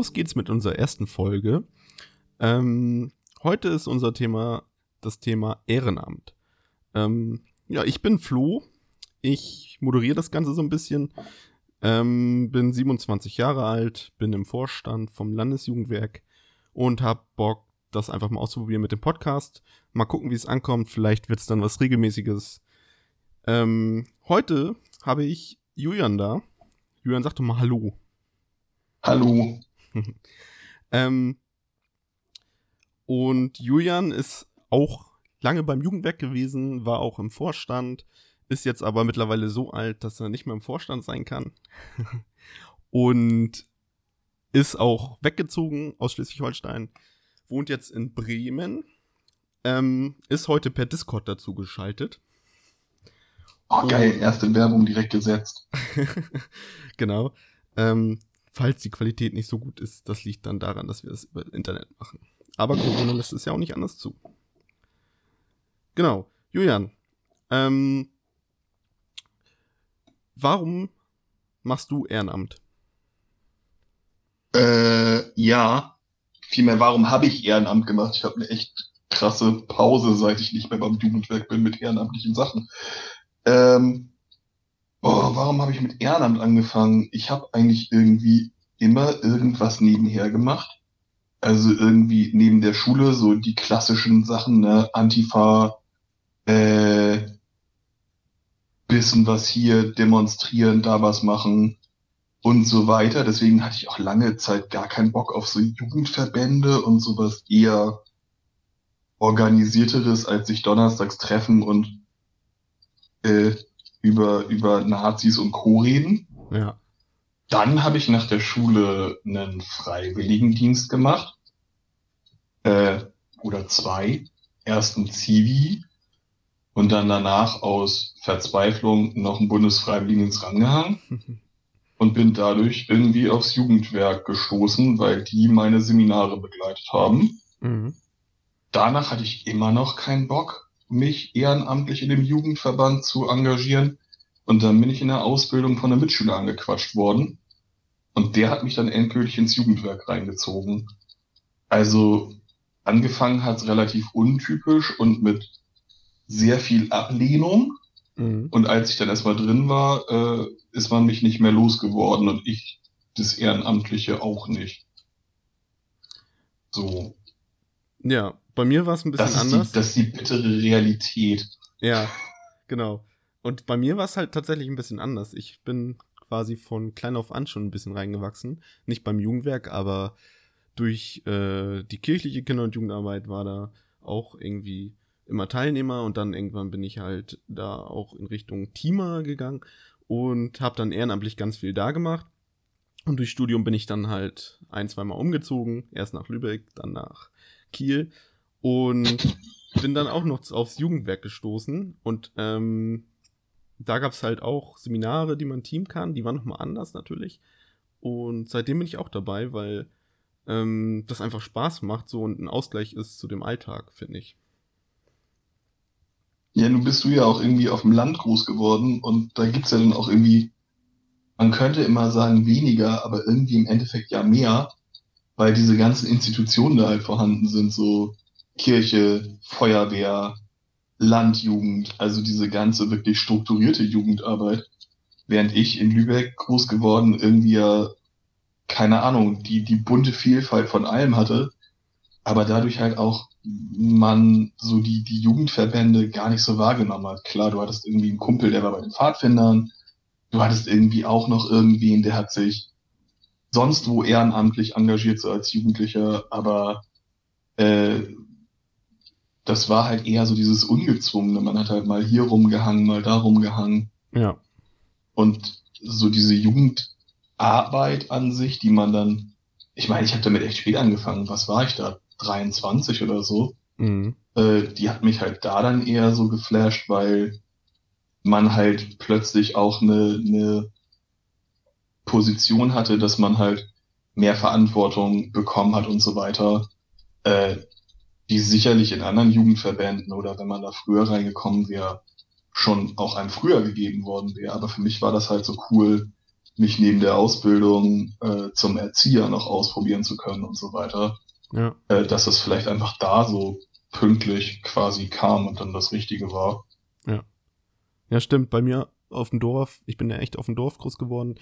los geht's mit unserer ersten Folge. Ähm, heute ist unser Thema das Thema Ehrenamt. Ähm, ja, ich bin Flo. Ich moderiere das Ganze so ein bisschen. Ähm, bin 27 Jahre alt, bin im Vorstand vom Landesjugendwerk und habe Bock, das einfach mal auszuprobieren mit dem Podcast. Mal gucken, wie es ankommt. Vielleicht wird es dann was Regelmäßiges. Ähm, heute habe ich Julian da. Julian, sag doch mal Hallo. Hallo. ähm, und Julian ist auch lange beim Jugendwerk gewesen, war auch im Vorstand, ist jetzt aber mittlerweile so alt, dass er nicht mehr im Vorstand sein kann. und ist auch weggezogen aus Schleswig-Holstein, wohnt jetzt in Bremen, ähm, ist heute per Discord dazu geschaltet. Oh, geil, erste Werbung direkt gesetzt. genau. Ähm, falls die Qualität nicht so gut ist, das liegt dann daran, dass wir es über Internet machen. Aber Corona lässt es ja auch nicht anders zu. Genau. Julian, ähm, warum machst du Ehrenamt? Äh, ja. Vielmehr, warum habe ich Ehrenamt gemacht? Ich habe eine echt krasse Pause, seit ich nicht mehr beim Jugendwerk bin mit ehrenamtlichen Sachen. Ähm, oh, warum habe ich mit Ehrenamt angefangen? Ich habe eigentlich irgendwie immer irgendwas nebenher gemacht. Also irgendwie neben der Schule so die klassischen Sachen, ne, Antifa, äh, bisschen was hier demonstrieren, da was machen und so weiter. Deswegen hatte ich auch lange Zeit gar keinen Bock auf so Jugendverbände und sowas eher organisierteres, als sich donnerstags treffen und äh, über, über Nazis und Co. reden. Ja. Dann habe ich nach der Schule einen Freiwilligendienst gemacht. Äh, oder zwei. Erst ein Zivi und dann danach aus Verzweiflung noch einen Bundesfreiwilligendienst rangehangen. und bin dadurch irgendwie aufs Jugendwerk gestoßen, weil die meine Seminare begleitet haben. Mhm. Danach hatte ich immer noch keinen Bock mich ehrenamtlich in dem Jugendverband zu engagieren. Und dann bin ich in der Ausbildung von einem Mitschüler angequatscht worden. Und der hat mich dann endgültig ins Jugendwerk reingezogen. Also angefangen hat es relativ untypisch und mit sehr viel Ablehnung. Mhm. Und als ich dann erstmal drin war, äh, ist man mich nicht mehr losgeworden und ich das Ehrenamtliche auch nicht. So. Ja, bei mir war es ein bisschen das anders. Die, das ist die bittere Realität. Ja, genau. Und bei mir war es halt tatsächlich ein bisschen anders. Ich bin quasi von klein auf an schon ein bisschen reingewachsen. Nicht beim Jugendwerk, aber durch äh, die kirchliche Kinder- und Jugendarbeit war da auch irgendwie immer Teilnehmer und dann irgendwann bin ich halt da auch in Richtung Teamer gegangen und habe dann ehrenamtlich ganz viel da gemacht. Und durch Studium bin ich dann halt ein, zweimal umgezogen. Erst nach Lübeck, dann nach Kiel und bin dann auch noch aufs Jugendwerk gestoßen und ähm, da gab es halt auch Seminare, die man team kann, die waren nochmal anders natürlich. Und seitdem bin ich auch dabei, weil ähm, das einfach Spaß macht so und ein Ausgleich ist zu dem Alltag, finde ich. Ja, nun bist du ja auch irgendwie auf dem Land groß geworden und da gibt's ja dann auch irgendwie, man könnte immer sagen weniger, aber irgendwie im Endeffekt ja mehr, weil diese ganzen Institutionen da halt vorhanden sind, so Kirche, Feuerwehr, Landjugend, also diese ganze wirklich strukturierte Jugendarbeit. Während ich in Lübeck groß geworden irgendwie ja, keine Ahnung, die, die bunte Vielfalt von allem hatte, aber dadurch halt auch man so die, die Jugendverbände gar nicht so wahrgenommen hat. Klar, du hattest irgendwie einen Kumpel, der war bei den Pfadfindern, du hattest irgendwie auch noch irgendwen, der hat sich sonst wo ehrenamtlich engagiert, so als Jugendlicher, aber äh, das war halt eher so dieses Ungezwungene. Man hat halt mal hier rumgehangen, mal da rumgehangen. Ja. Und so diese Jugendarbeit an sich, die man dann, ich meine, ich habe damit echt spät angefangen. Was war ich da? 23 oder so. Mhm. Äh, die hat mich halt da dann eher so geflasht, weil man halt plötzlich auch eine, eine Position hatte, dass man halt mehr Verantwortung bekommen hat und so weiter. Äh, die sicherlich in anderen Jugendverbänden oder wenn man da früher reingekommen wäre, schon auch einem früher gegeben worden wäre. Aber für mich war das halt so cool, mich neben der Ausbildung äh, zum Erzieher noch ausprobieren zu können und so weiter. Ja. Äh, dass das vielleicht einfach da so pünktlich quasi kam und dann das Richtige war. Ja, stimmt. Bei mir auf dem Dorf, ich bin ja echt auf dem Dorf groß geworden,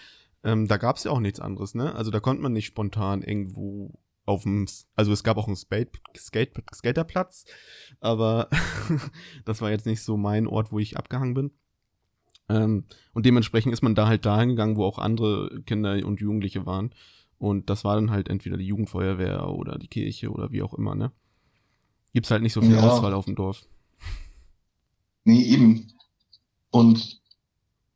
ähm, da gab's ja auch nichts anderes, ne? Also da konnte man nicht spontan irgendwo auf dem, also es gab auch einen Skate, Skate, Skaterplatz, aber das war jetzt nicht so mein Ort, wo ich abgehangen bin. Ähm, und dementsprechend ist man da halt dahin gegangen, wo auch andere Kinder und Jugendliche waren. Und das war dann halt entweder die Jugendfeuerwehr oder die Kirche oder wie auch immer, ne? Gibt's halt nicht so viel Ja. Auswahl auf dem Dorf. Nee, eben. Und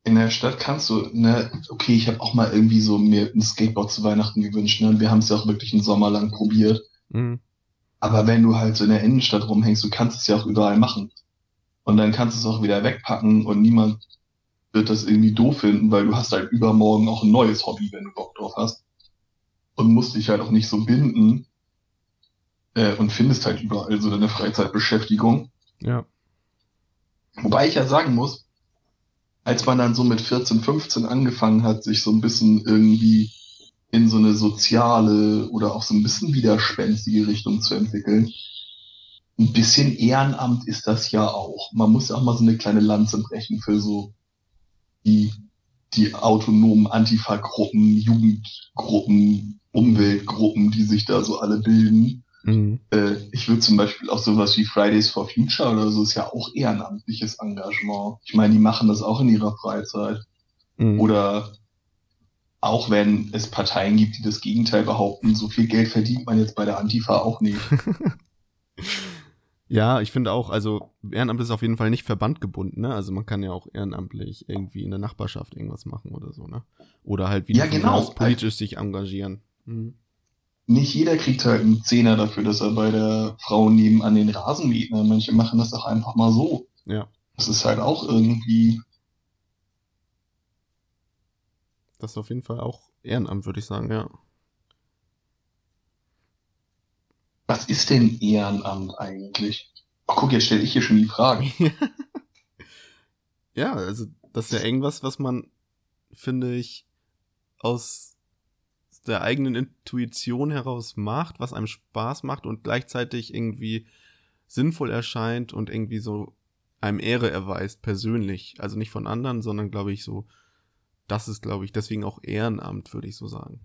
in der Stadt kannst du, ne, okay, ich habe auch mal irgendwie so mir ein Skateboard zu Weihnachten gewünscht, ne? Und wir haben es ja auch wirklich einen Sommer lang probiert. Mhm. Aber wenn du halt so in der Innenstadt rumhängst, du kannst es ja auch überall machen. Und dann kannst du es auch wieder wegpacken und niemand wird das irgendwie doof finden, weil du hast halt übermorgen auch ein neues Hobby, wenn du Bock drauf hast. Und musst dich halt auch nicht so binden äh, und findest halt überall so deine Freizeitbeschäftigung. Ja. Wobei ich ja sagen muss, als man dann so mit 14, 15 angefangen hat, sich so ein bisschen irgendwie in so eine soziale oder auch so ein bisschen widerspenstige Richtung zu entwickeln, ein bisschen Ehrenamt ist das ja auch. Man muss ja auch mal so eine kleine Lanze brechen für so die, die autonomen Antifa-Gruppen, Jugendgruppen, Umweltgruppen, die sich da so alle bilden. Mhm. Äh, ich würde zum Beispiel auch sowas wie Fridays for Future oder so ist ja auch ehrenamtliches Engagement. Ich meine, die machen das auch in ihrer Freizeit. Mhm. Oder auch wenn es Parteien gibt, die das Gegenteil behaupten, so viel Geld verdient man jetzt bei der Antifa auch nicht. Ja, ich finde auch, also Ehrenamt ist auf jeden Fall nicht verbandgebunden, ne? Also man kann ja auch ehrenamtlich irgendwie in der Nachbarschaft irgendwas machen oder so, ne? Oder halt wie Ja, genau. politisch sich engagieren. Mhm. Nicht jeder kriegt halt einen Zehner dafür, dass er bei der Frau nebenan den Rasen mäht. Ne? Manche machen das auch einfach mal so. Ja, Das ist halt auch irgendwie, das ist auf jeden Fall auch Ehrenamt, würde ich sagen, ja. was ist denn Ehrenamt eigentlich? Oh, guck, jetzt stelle ich hier schon die Frage. ja, also das ist ja irgendwas, was man, finde ich, aus der eigenen Intuition heraus macht, was einem Spaß macht und gleichzeitig irgendwie sinnvoll erscheint und irgendwie so einem Ehre erweist, persönlich. Also nicht von anderen, sondern glaube ich so, das ist, glaube ich, deswegen auch Ehrenamt, würde ich so sagen.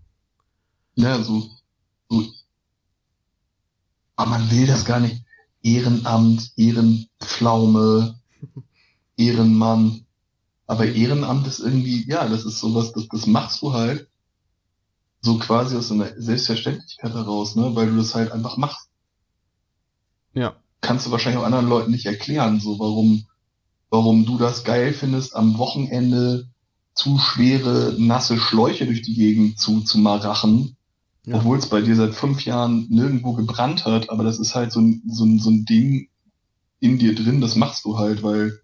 Ja, so, so. Aber man will das gar nicht. Ehrenamt, Ehrenpflaume, Ehrenmann. Aber Ehrenamt ist irgendwie, ja, das ist sowas, das, das machst du halt so quasi aus einer Selbstverständlichkeit heraus, ne, weil du das halt einfach machst. Ja, Kannst du wahrscheinlich auch anderen Leuten nicht erklären, so warum, warum du das geil findest, am Wochenende zu schwere, nasse Schläuche durch die Gegend zu, zu marachen, ja. obwohl es bei dir seit fünf Jahren nirgendwo gebrannt hat, aber das ist halt so ein, so ein, so ein Ding in dir drin, das machst du halt, weil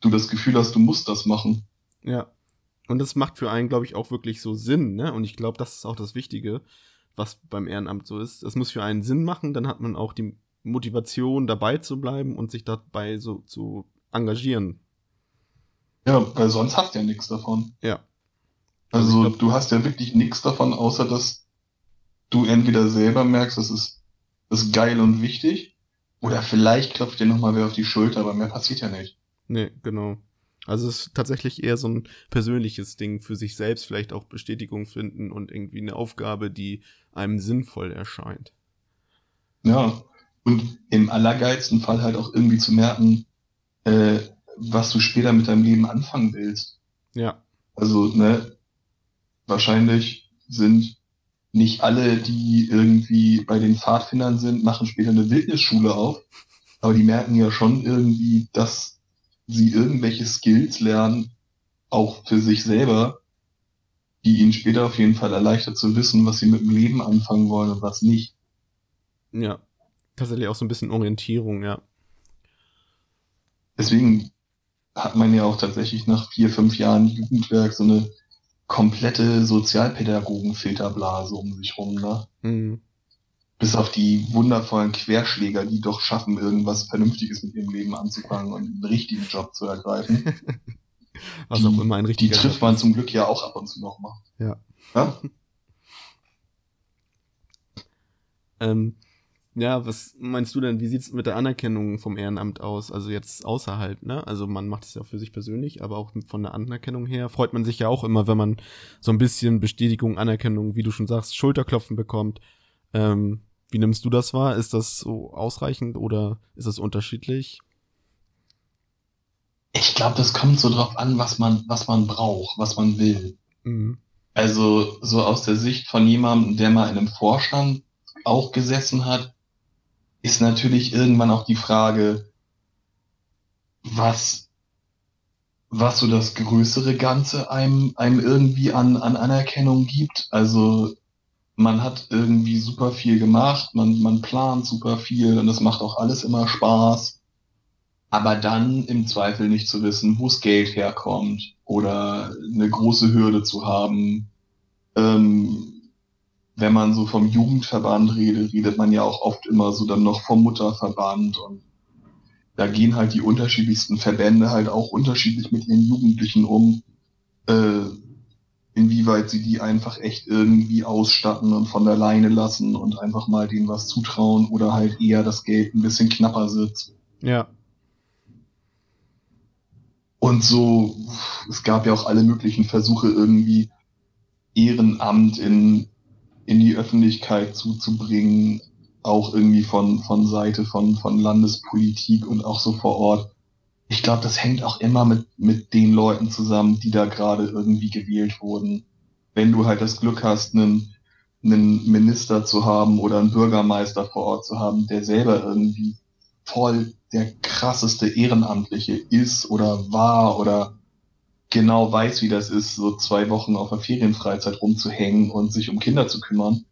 du das Gefühl hast, du musst das machen. Ja. Und das macht für einen, glaube ich, auch wirklich so Sinn, ne? Und ich glaube, das ist auch das Wichtige, was beim Ehrenamt so ist. Es muss für einen Sinn machen, dann hat man auch die Motivation, dabei zu bleiben und sich dabei so zu engagieren. Ja, weil sonst hast du ja nichts davon. Ja. Also Also glaub- du hast ja wirklich nichts davon, außer dass du entweder selber merkst, das ist, das ist geil und wichtig, oder vielleicht klopft dir nochmal wer auf die Schulter, aber mehr passiert ja nicht. Nee, genau. Also es ist tatsächlich eher so ein persönliches Ding für sich selbst, vielleicht auch Bestätigung finden und irgendwie eine Aufgabe, die einem sinnvoll erscheint. Ja, und im allergeilsten Fall halt auch irgendwie zu merken, äh, was du später mit deinem Leben anfangen willst. Ja, Also, ne, wahrscheinlich sind nicht alle, die irgendwie bei den Pfadfindern sind, machen später eine Wildnisschule auf. Aber die merken ja schon irgendwie, dass sie irgendwelche Skills lernen, auch für sich selber, die ihnen später auf jeden Fall erleichtert zu wissen, was sie mit dem Leben anfangen wollen und was nicht. ja. Tatsächlich auch so ein bisschen Orientierung, ja. Deswegen hat man ja auch tatsächlich nach vier, fünf Jahren Jugendwerk so eine komplette Sozialpädagogen-Filterblase um sich rum, ne? Mhm. Bis auf die wundervollen Querschläger, die doch schaffen, irgendwas Vernünftiges mit ihrem Leben anzufangen und einen richtigen Job zu ergreifen. Was die, auch immer ein Die richtiger trifft Job man zum Glück ja auch ab und zu noch mal. Ja. Ja? Ähm, ja, was meinst du denn, wie sieht's mit der Anerkennung vom Ehrenamt aus? Also jetzt außerhalb, ne? Also man macht es ja für sich persönlich, aber auch von der Anerkennung her freut man sich ja auch immer, wenn man so ein bisschen Bestätigung, Anerkennung, wie du schon sagst, Schulterklopfen bekommt. Ähm, wie nimmst du das wahr? Ist das so ausreichend oder ist das unterschiedlich? Ich glaube, das kommt so drauf an, was man, was man braucht, was man will. Mhm. Also so aus der Sicht von jemandem, der mal in einem Vorstand auch gesessen hat, ist natürlich irgendwann auch die Frage, was, was so das größere Ganze einem, einem irgendwie an, an Anerkennung gibt. Also man hat irgendwie super viel gemacht, man, man plant super viel und das macht auch alles immer Spaß. Aber dann im Zweifel nicht zu wissen, wo das Geld herkommt oder eine große Hürde zu haben. Ähm, wenn man so vom Jugendverband redet, redet man ja auch oft immer so dann noch vom Mutterverband und da gehen halt die unterschiedlichsten Verbände halt auch unterschiedlich mit ihren Jugendlichen um, äh, inwieweit sie die einfach echt irgendwie ausstatten und von der Leine lassen und einfach mal denen was zutrauen oder halt eher das Geld ein bisschen knapper sitzt. Ja. Und so, es gab ja auch alle möglichen Versuche, irgendwie Ehrenamt in, in die Öffentlichkeit zuzubringen, auch irgendwie von, von Seite von, von Landespolitik und auch so vor Ort. Ich glaube, das hängt auch immer mit, mit den Leuten zusammen, die da gerade irgendwie gewählt wurden. Wenn du halt das Glück hast, einen, einen Minister zu haben oder einen Bürgermeister vor Ort zu haben, der selber irgendwie voll der krasseste Ehrenamtliche ist oder war oder genau weiß, wie das ist, so zwei Wochen auf der Ferienfreizeit rumzuhängen und sich um Kinder zu kümmern,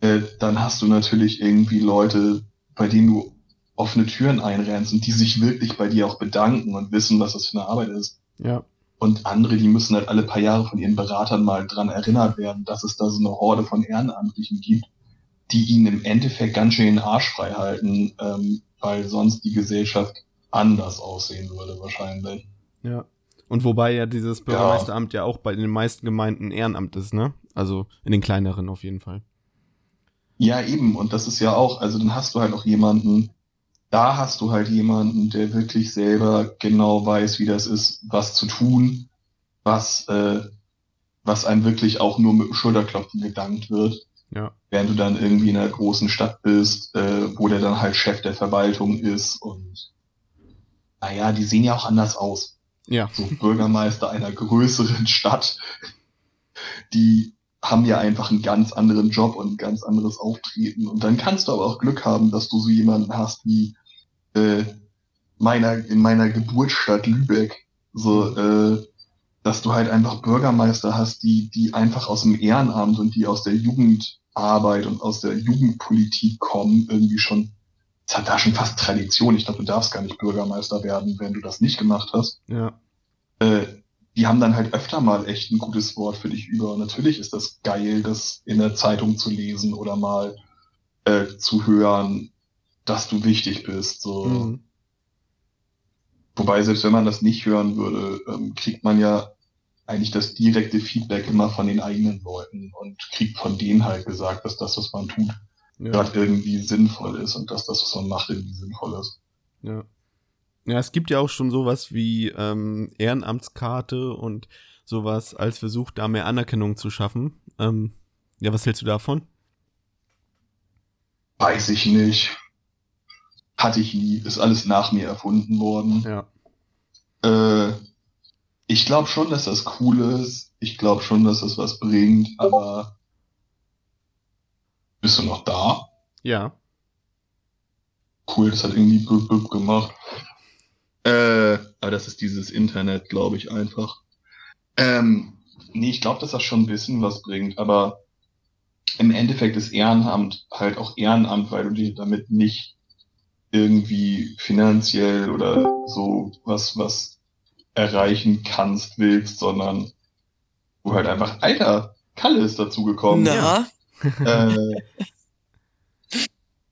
äh, dann hast du natürlich irgendwie Leute, bei denen du offene Türen einrennst und die sich wirklich bei dir auch bedanken und wissen, was das für eine Arbeit ist. Ja. Und andere, die müssen halt alle paar Jahre von ihren Beratern mal dran erinnert werden, dass es da so eine Horde von Ehrenamtlichen gibt, die ihnen im Endeffekt ganz schön den Arsch frei halten, ähm, weil sonst die Gesellschaft anders aussehen würde wahrscheinlich. Ja. Und wobei ja dieses Bürgermeisteramt ja, auch bei den meisten Gemeinden Ehrenamt ist, ne? Also in den kleineren auf jeden Fall. Ja, eben. Und das ist ja auch, also dann hast du halt auch jemanden, da hast du halt jemanden, der wirklich selber genau weiß, wie das ist, was zu tun, was, äh, was einem wirklich auch nur mit dem Schulterklopfen gedankt wird. Ja. Während du dann irgendwie in einer großen Stadt bist, äh, wo der dann halt Chef der Verwaltung ist und naja, die sehen ja auch anders aus. Ja. So Bürgermeister einer größeren Stadt, die haben ja einfach einen ganz anderen Job und ein ganz anderes Auftreten. Und dann kannst du aber auch Glück haben, dass du so jemanden hast wie äh, meiner, in meiner Geburtsstadt Lübeck. So, äh, dass du halt einfach Bürgermeister hast, die, die einfach aus dem Ehrenamt und die aus der Jugendarbeit und aus der Jugendpolitik kommen, irgendwie schon, es hat da schon fast Tradition. Ich glaube, du darfst gar nicht Bürgermeister werden, wenn du das nicht gemacht hast Ja. äh, die haben dann halt öfter mal echt ein gutes Wort für dich über. Und natürlich ist das geil, das in der Zeitung zu lesen oder mal äh, zu hören, dass du wichtig bist. So. Mhm. Wobei, selbst wenn man das nicht hören würde, ähm, kriegt man ja eigentlich das direkte Feedback immer von den eigenen Leuten und kriegt von denen halt gesagt, dass das, was man tut, Ja. gerade irgendwie sinnvoll ist und dass das, was man macht, irgendwie sinnvoll ist. Ja. Ja, es gibt ja auch schon sowas wie ähm, Ehrenamtskarte und sowas als Versuch, da mehr Anerkennung zu schaffen. Ähm, ja, was hältst du davon? Weiß ich nicht. Hatte ich nie. Ist alles nach mir erfunden worden. Ja. Äh, ich glaube schon, dass das cool ist. Ich glaube schon, dass das was bringt, aber bist du noch da? Ja. Cool, das hat irgendwie blub, blub gemacht. Äh, aber das ist dieses Internet, glaube ich, einfach. Ähm, nee, ich glaube, dass das schon ein bisschen was bringt, aber im Endeffekt ist Ehrenamt halt auch Ehrenamt, weil du dir damit nicht irgendwie finanziell oder so was, was erreichen kannst, willst, sondern du halt einfach, Alter, Kalle ist dazugekommen. Na, Äh,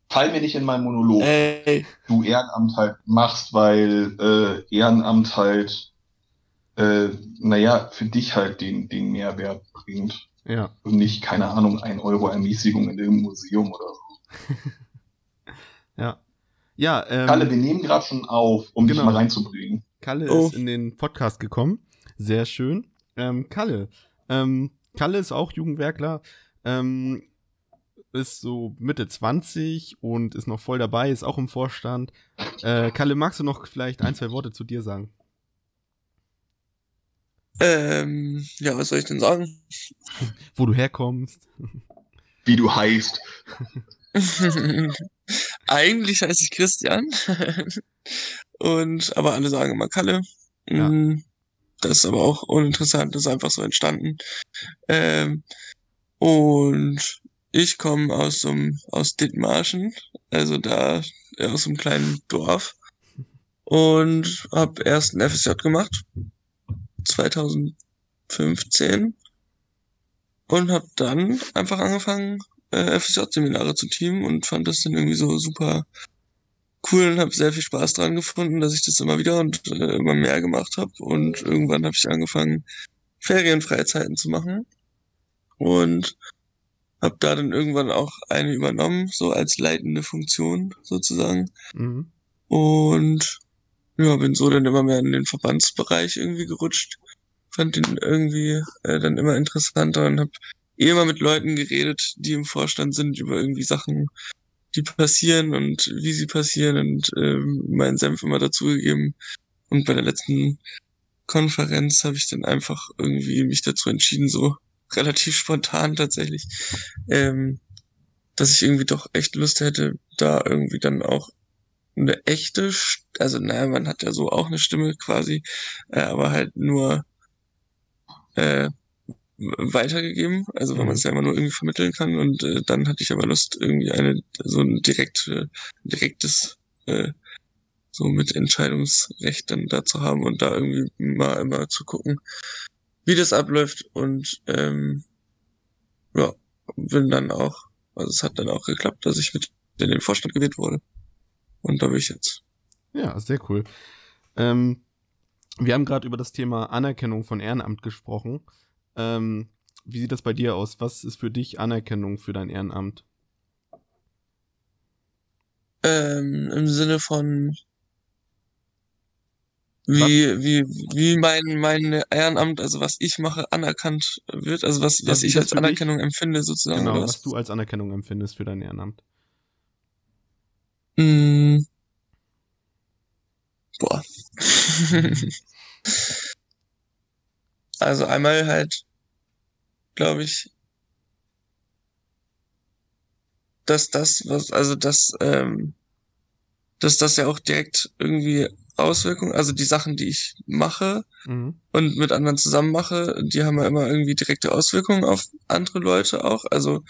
fall mir nicht in meinen Monolog ey, du Ehrenamt halt machst, weil äh, Ehrenamt halt äh, naja, für dich halt den, den Mehrwert bringt. Ja. Und nicht, keine Ahnung, ein Euro Ermäßigung in irgendeinem Museum oder so. ja. Ähm, Kalle, wir nehmen gerade schon auf, um genau. dich mal reinzubringen. Kalle Oh. ist in den Podcast gekommen. Sehr schön. Ähm, Kalle. Ähm, Kalle ist auch Jugendwerkler. Ähm, ist so Mitte 20 und ist noch voll dabei, ist auch im Vorstand. Äh, Kalle, magst du noch vielleicht ein, zwei Worte zu dir sagen? Ähm, ja, was soll ich denn sagen? Wo du herkommst? Wie du heißt. Eigentlich heiße ich Christian. Und, aber alle sagen immer Kalle. Ja. Mm, Das ist aber auch uninteressant, das ist einfach so entstanden. Ähm, und ich komme aus so einem, aus Dithmarschen, also da aus einem kleinen Dorf und habe erst ein FSJ gemacht, 2015 und habe dann einfach angefangen, äh, FSJ-Seminare zu teamen und fand das dann irgendwie so super cool und habe sehr viel Spaß dran gefunden, dass ich das immer wieder und äh, immer mehr gemacht habe und irgendwann habe ich angefangen, Ferienfreizeiten zu machen und habe da dann irgendwann auch eine übernommen, so als leitende Funktion sozusagen Mhm. und ja, bin so dann immer mehr in den Verbandsbereich irgendwie gerutscht. Fand den irgendwie äh, dann immer interessanter und habe eh immer mit Leuten geredet, die im Vorstand sind, über irgendwie Sachen, die passieren und wie sie passieren und ähm, meinen Senf immer dazugegeben. Und bei der letzten Konferenz habe ich dann einfach irgendwie mich dazu entschieden, so relativ spontan tatsächlich, ähm, dass ich irgendwie doch echt Lust hätte, da irgendwie dann auch eine echte, also naja, man hat ja so auch eine Stimme quasi, äh, aber halt nur äh, weitergegeben, also weil man es ja immer nur irgendwie vermitteln kann und äh, dann hatte ich aber Lust, irgendwie eine so ein direkt, äh, direktes äh, so mit Entscheidungsrecht dann da zu haben und da irgendwie mal immer zu gucken, wie das abläuft und ähm, ja, bin dann auch, also es hat dann auch geklappt, dass ich mit in den Vorstand gewählt wurde. Und da bin ich jetzt. Ja, sehr cool. Ähm, wir haben gerade über das Thema Anerkennung von Ehrenamt gesprochen. Ähm, wie sieht das bei dir aus? Was ist für dich Anerkennung für dein Ehrenamt? Ähm, Im Sinne von wie, wie, wie mein, mein Ehrenamt, also was ich mache, anerkannt wird, also was, Ja, was wie ich als für dich- Anerkennung empfinde sozusagen. Genau, oder was du als Anerkennung empfindest für dein Ehrenamt. Mm. Boah. also einmal halt, glaube ich, dass das, was, also dass, ähm, dass das ja auch direkt irgendwie Auswirkungen, also die Sachen, die ich mache Mhm. und mit anderen zusammen mache, die haben ja immer irgendwie direkte Auswirkungen auf andere Leute auch. Also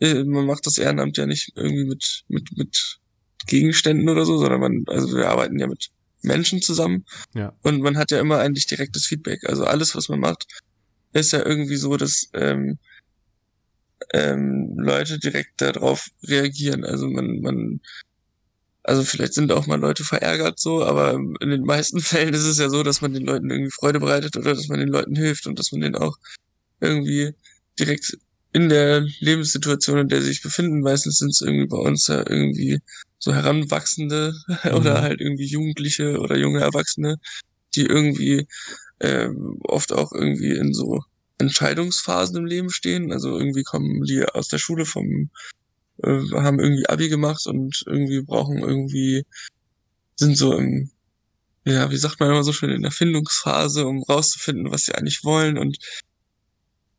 äh, man macht das Ehrenamt ja nicht irgendwie mit, mit, mit Gegenständen oder so, sondern man, also wir arbeiten ja mit Menschen zusammen. Ja. Und man hat ja immer eigentlich direktes Feedback. Also alles, was man macht, ist ja irgendwie so, dass ähm, ähm, Leute direkt darauf reagieren. Also man, man, also vielleicht sind auch mal Leute verärgert so, aber in den meisten Fällen ist es ja so, dass man den Leuten irgendwie Freude bereitet oder dass man den Leuten hilft und dass man denen auch irgendwie direkt in der Lebenssituation, in der sie sich befinden, meistens sind es irgendwie bei uns ja irgendwie so Heranwachsende oder Mhm. halt irgendwie Jugendliche oder junge Erwachsene, die irgendwie ähm, oft auch irgendwie in so Entscheidungsphasen im Leben stehen. Also irgendwie kommen die aus der Schule vom, äh, haben irgendwie Abi gemacht und irgendwie brauchen irgendwie, sind so im, ja, wie sagt man immer so schön, in der Findungsphase, um rauszufinden, was sie eigentlich wollen und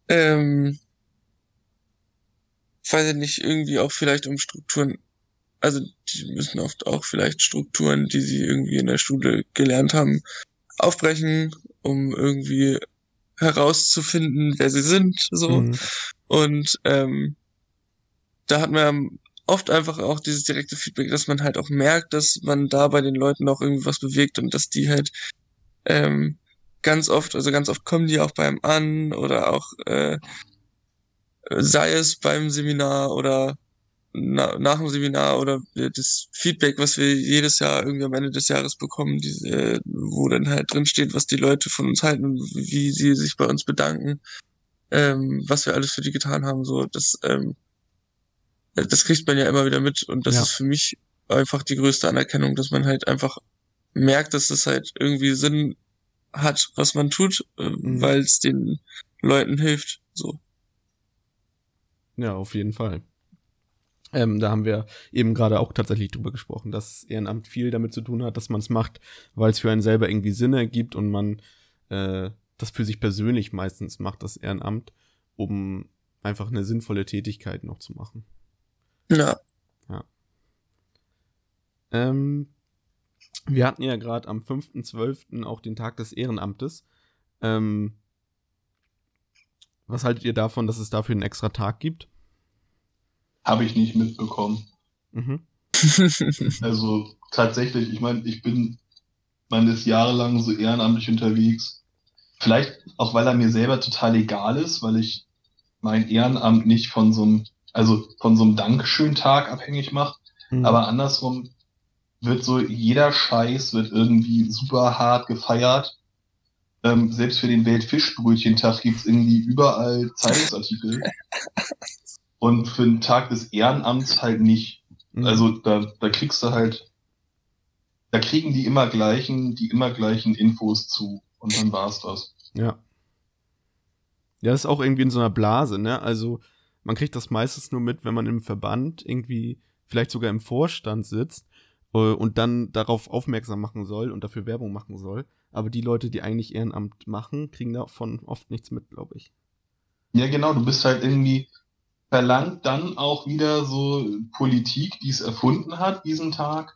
ähm, weiß ich nicht, irgendwie auch vielleicht um Strukturen, also die müssen oft auch vielleicht Strukturen, die sie irgendwie in der Schule gelernt haben, aufbrechen, um irgendwie herauszufinden, wer sie sind, so. Mhm. Und ähm, da hat man oft einfach auch dieses direkte Feedback, dass man halt auch merkt, dass man da bei den Leuten auch irgendwie was bewegt und dass die halt ähm, ganz oft, also ganz oft kommen die auch beim an oder auch äh, sei es beim Seminar oder na, nach dem Seminar oder das Feedback, was wir jedes Jahr irgendwie am Ende des Jahres bekommen, diese, wo dann halt drin steht, was die Leute von uns halten, wie sie sich bei uns bedanken, ähm, was wir alles für die getan haben, so das, ähm, das kriegt man ja immer wieder mit und das Ja. ist für mich einfach die größte Anerkennung, dass man halt einfach merkt, dass es halt irgendwie Sinn hat, was man tut, äh, Mhm. weil es den Leuten hilft. So. Ja, auf jeden Fall. Ähm, da haben wir eben gerade auch tatsächlich drüber gesprochen, dass Ehrenamt viel damit zu tun hat, dass man es macht, weil es für einen selber irgendwie Sinn ergibt und man äh, das für sich persönlich meistens macht, das Ehrenamt, um einfach eine sinnvolle Tätigkeit noch zu machen. Ja. Ähm, wir hatten ja gerade am 5.12. auch den Tag des Ehrenamtes. Ähm, was haltet ihr davon, dass es dafür einen extra Tag gibt? Habe ich nicht mitbekommen. Mhm. Also tatsächlich, ich meine, ich bin meines jahrelang so ehrenamtlich unterwegs. Vielleicht auch, weil er mir selber total egal ist, weil ich mein Ehrenamt nicht von so einem, also von so einem Dankeschön-Tag abhängig mache. Mhm. Aber andersrum wird so jeder Scheiß wird irgendwie super hart gefeiert. Ähm, selbst für den Weltfischbrötchentag gibt's irgendwie überall Zeitungsartikel. Und für den Tag des Ehrenamts halt nicht. Mhm. Also da, da kriegst du halt, da kriegen die immer gleichen, die immer gleichen Infos zu. Und dann war's das. Ja. Ja, das ist auch irgendwie in so einer Blase, ne? Also, man kriegt das meistens nur mit, wenn man im Verband irgendwie, vielleicht sogar im Vorstand sitzt äh, und dann darauf aufmerksam machen soll und dafür Werbung machen soll. Aber die Leute, die eigentlich Ehrenamt machen, kriegen davon oft nichts mit, glaube ich. Ja, genau, du bist halt irgendwie verlangt dann auch wieder so Politik, die es erfunden hat, diesen Tag,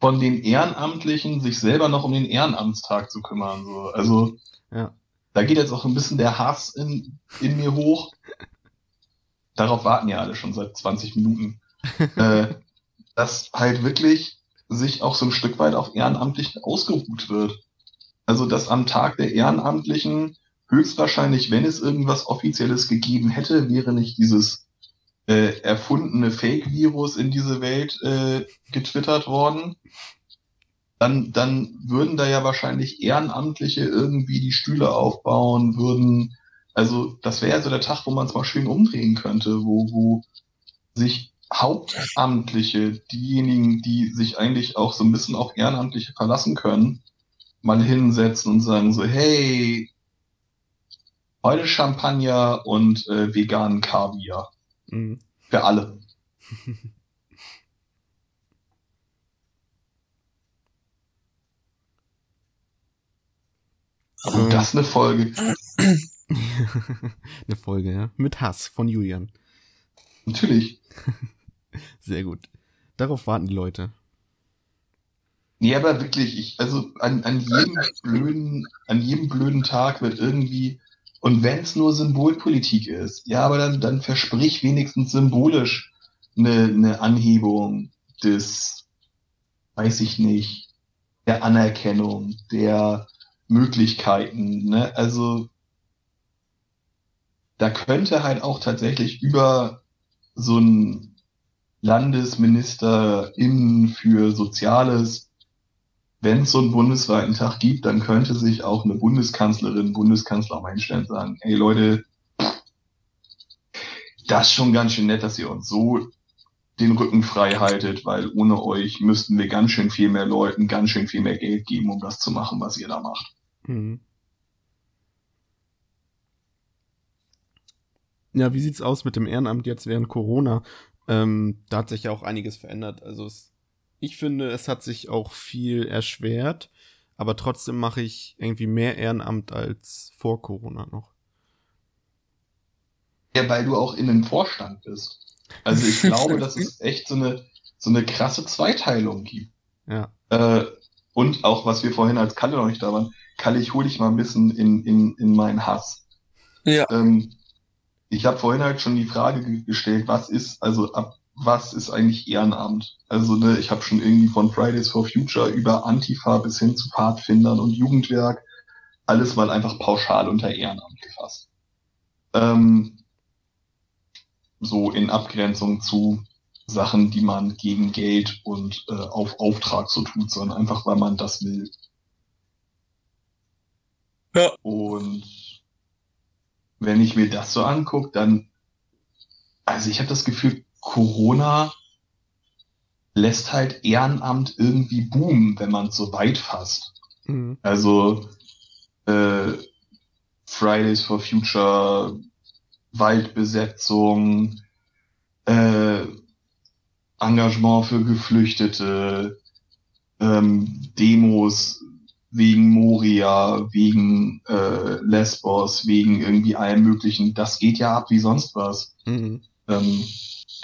von den Ehrenamtlichen sich selber noch um den Ehrenamtstag zu kümmern. So. Also Ja. da geht jetzt auch ein bisschen der Hass in, in mir hoch. Darauf warten ja alle schon seit 20 Minuten. äh, dass halt wirklich sich auch so ein Stück weit auf Ehrenamtlichen ausgeruht wird. Also dass am Tag der Ehrenamtlichen höchstwahrscheinlich, wenn es irgendwas Offizielles gegeben hätte, wäre nicht dieses äh, erfundene Fake-Virus in diese Welt äh, getwittert worden. Dann, dann würden da ja wahrscheinlich Ehrenamtliche irgendwie die Stühle aufbauen, würden, also das wäre ja so der Tag, wo man es mal schön umdrehen könnte, wo, wo sich Hauptamtliche, diejenigen, die sich eigentlich auch so ein bisschen auf Ehrenamtliche verlassen können, mal hinsetzen und sagen so, hey, heute Champagner und äh, veganen Kaviar. Mhm. Für alle. Oh, das ist eine Folge. Eine Folge, ja. Mit Hass von Julian. Natürlich. Sehr gut. Darauf warten die Leute. Nee, aber wirklich, ich, also an, an jedem blöden, an jedem blöden Tag wird irgendwie, und wenn es nur Symbolpolitik ist, ja, aber dann, dann versprich wenigstens symbolisch eine, eine Anhebung des, weiß ich nicht, der Anerkennung, der Möglichkeiten, ne? Also da könnte halt auch tatsächlich über so ein Landesministerin für Soziales, wenn es so einen bundesweiten Tag gibt, dann könnte sich auch eine Bundeskanzlerin, Bundeskanzler auch einstellen und sagen, hey Leute, das ist schon ganz schön nett, dass ihr uns so den Rücken frei haltet, weil ohne euch müssten wir ganz schön viel mehr Leuten ganz schön viel mehr Geld geben, um das zu machen, was ihr da macht. Mhm. Ja, wie sieht's aus mit dem Ehrenamt jetzt während Corona? Ähm, da hat sich ja auch einiges verändert. Also es, ich finde, es hat sich auch viel erschwert, aber trotzdem mache ich irgendwie mehr Ehrenamt als vor Corona noch. Ja, weil du auch in einem Vorstand bist. Also ich glaube, dass es echt so eine, so eine krasse Zweiteilung gibt. Ja. Äh, und auch, was wir vorhin als Kalle noch nicht da waren, Kalle, ich hole dich mal ein bisschen in, in, in meinen Hass. Ja. Ähm, ich habe vorhin halt schon die Frage ge- gestellt, was ist, also ab was ist eigentlich Ehrenamt? Also ne, ich habe schon irgendwie von Fridays for Future über Antifa bis hin zu Pfadfindern und Jugendwerk alles mal einfach pauschal unter Ehrenamt gefasst. Ähm, so in Abgrenzung zu Sachen, die man gegen Geld und äh, auf Auftrag so tut, sondern einfach, weil man das will. Ja. Und wenn ich mir das so angucke, dann, also ich habe das Gefühl, Corona lässt halt Ehrenamt irgendwie boomen, wenn man es so weit fasst. Mhm. Also äh, Fridays for Future, Waldbesetzung, äh, Engagement für Geflüchtete, ähm, Demos wegen Moria, wegen äh, Lesbos, wegen irgendwie allem Möglichen. Das geht ja ab wie sonst was. Mhm. Ähm,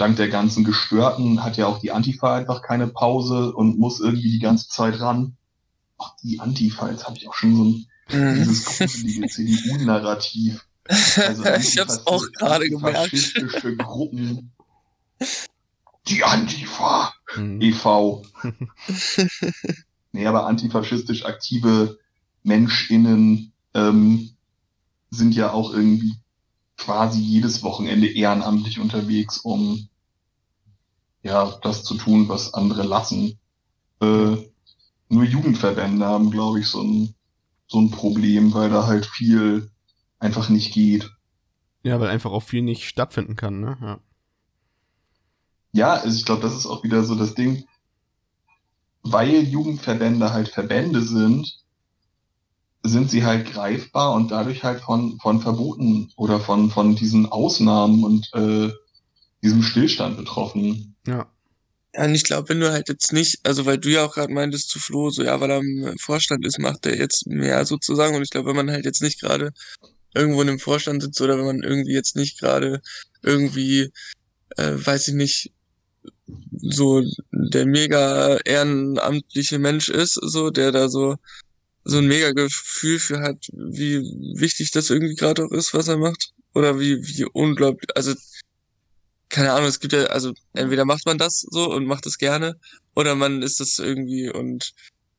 dank der ganzen Gestörten hat ja auch die Antifa einfach keine Pause und muss irgendwie die ganze Zeit ran. Ach, die Antifa, jetzt habe ich auch schon so ein dieses gruselige CDU-Narrativ. Also ich hab's auch gerade gemerkt. Faschistische Gruppen. Die Antifa Mhm. e.V. nee, aber antifaschistisch aktive MenschInnen ähm, sind ja auch irgendwie quasi jedes Wochenende ehrenamtlich unterwegs, um ja das zu tun, was andere lassen. Äh, nur Jugendverbände haben, glaube ich, so ein, so ein Problem, weil da halt viel einfach nicht geht. Ja, weil einfach auch viel nicht stattfinden kann, ne? Ja. Ja, also ich glaube, das ist auch wieder so das Ding, weil Jugendverbände halt Verbände sind, sind sie halt greifbar und dadurch halt von, von Verboten oder von, von diesen Ausnahmen und äh, diesem Stillstand betroffen. Ja. Ja, und ich glaube, wenn du halt jetzt nicht, also weil du ja auch gerade meintest zu Flo, so ja, weil er im Vorstand ist, macht er jetzt mehr sozusagen. Und ich glaube, wenn man halt jetzt nicht gerade irgendwo in einem Vorstand sitzt oder wenn man irgendwie jetzt nicht gerade irgendwie, äh, weiß ich nicht, so der mega ehrenamtliche Mensch ist, so, der da so so ein mega Gefühl für hat, wie wichtig das irgendwie gerade auch ist, was er macht. Oder wie, wie unglaublich, also keine Ahnung, es gibt ja, also entweder macht man das so und macht es gerne, oder man ist das irgendwie und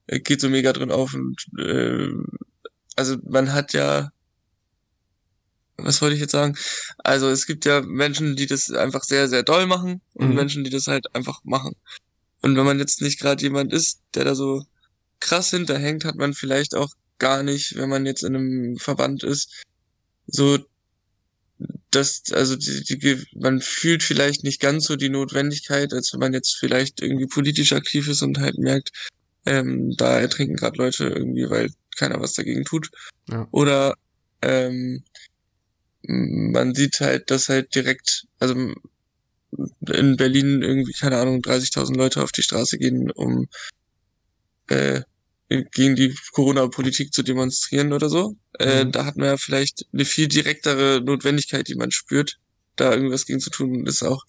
äh, geht so mega drin auf und äh, also man hat ja was wollte ich jetzt sagen? Also es gibt ja Menschen, die das einfach sehr, sehr doll machen und Mhm. Menschen, die das halt einfach machen. Und wenn man jetzt nicht gerade jemand ist, der da so krass hinterhängt, hat man vielleicht auch gar nicht, wenn man jetzt in einem Verband ist, so dass, also die, die, man fühlt vielleicht nicht ganz so die Notwendigkeit, als wenn man jetzt vielleicht irgendwie politisch aktiv ist und halt merkt, ähm, da ertrinken gerade Leute irgendwie, weil keiner was dagegen tut. Ja. Oder ähm, man sieht halt, dass halt direkt, also in Berlin irgendwie, keine Ahnung, 30.000 Leute auf die Straße gehen, um äh, gegen die Corona-Politik zu demonstrieren oder so. Äh, Mhm. da hat man ja vielleicht eine viel direktere Notwendigkeit, die man spürt, da irgendwas gegen zu tun und ist auch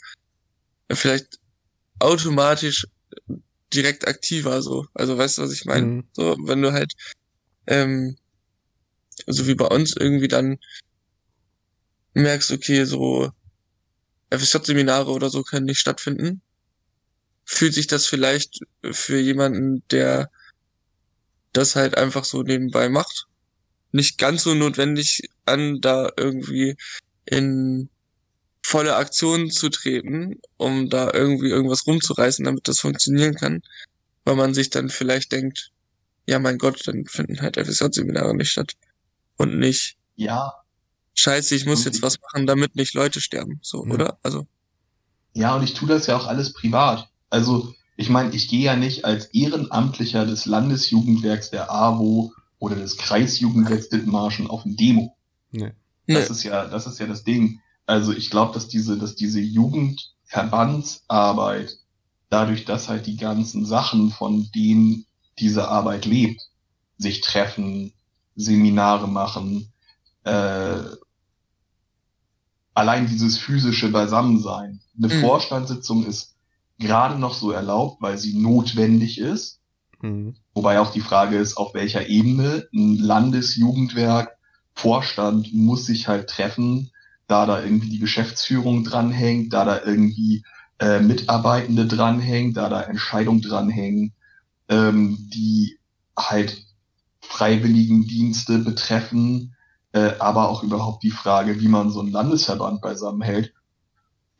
vielleicht automatisch direkt aktiver so. Also weißt du, was ich meine? Mhm. So, wenn du halt, ähm, so wie bei uns irgendwie dann merkst, okay, so FSJ-Seminare oder so können nicht stattfinden, fühlt sich das vielleicht für jemanden, der das halt einfach so nebenbei macht, nicht ganz so notwendig an, da irgendwie in volle Aktion zu treten, um da irgendwie irgendwas rumzureißen, damit das funktionieren kann, weil man sich dann vielleicht denkt, ja mein Gott, dann finden halt FSJ-Seminare nicht statt und nicht, Ja, scheiße, ich muss Und jetzt ich- was machen, damit nicht Leute sterben, so, Ja. oder? Also, Ja, und ich tue das ja auch alles privat. Also, ich meine, ich gehe ja nicht als Ehrenamtlicher des Landesjugendwerks der AWO oder des Kreisjugendwerks Dithmarschen auf ein Demo. Nee. Das ne, ist ja, das ist ja das Ding. Also ich glaube, dass diese, dass diese Jugendverbandsarbeit, dadurch, dass halt die ganzen Sachen, von denen diese Arbeit lebt, sich treffen, Seminare machen, äh, allein dieses physische Beisammensein. Eine Mhm. Vorstandssitzung ist gerade noch so erlaubt, weil sie notwendig ist. Mhm. Wobei auch die Frage ist, auf welcher Ebene ein Landesjugendwerk, Vorstand muss sich halt treffen, da da irgendwie die Geschäftsführung dranhängt, da da irgendwie äh, Mitarbeitende dranhängen, da da Entscheidungen dranhängen, ähm, die halt Freiwilligendienste betreffen, äh, aber auch überhaupt die Frage, wie man so einen Landesverband beisammenhält.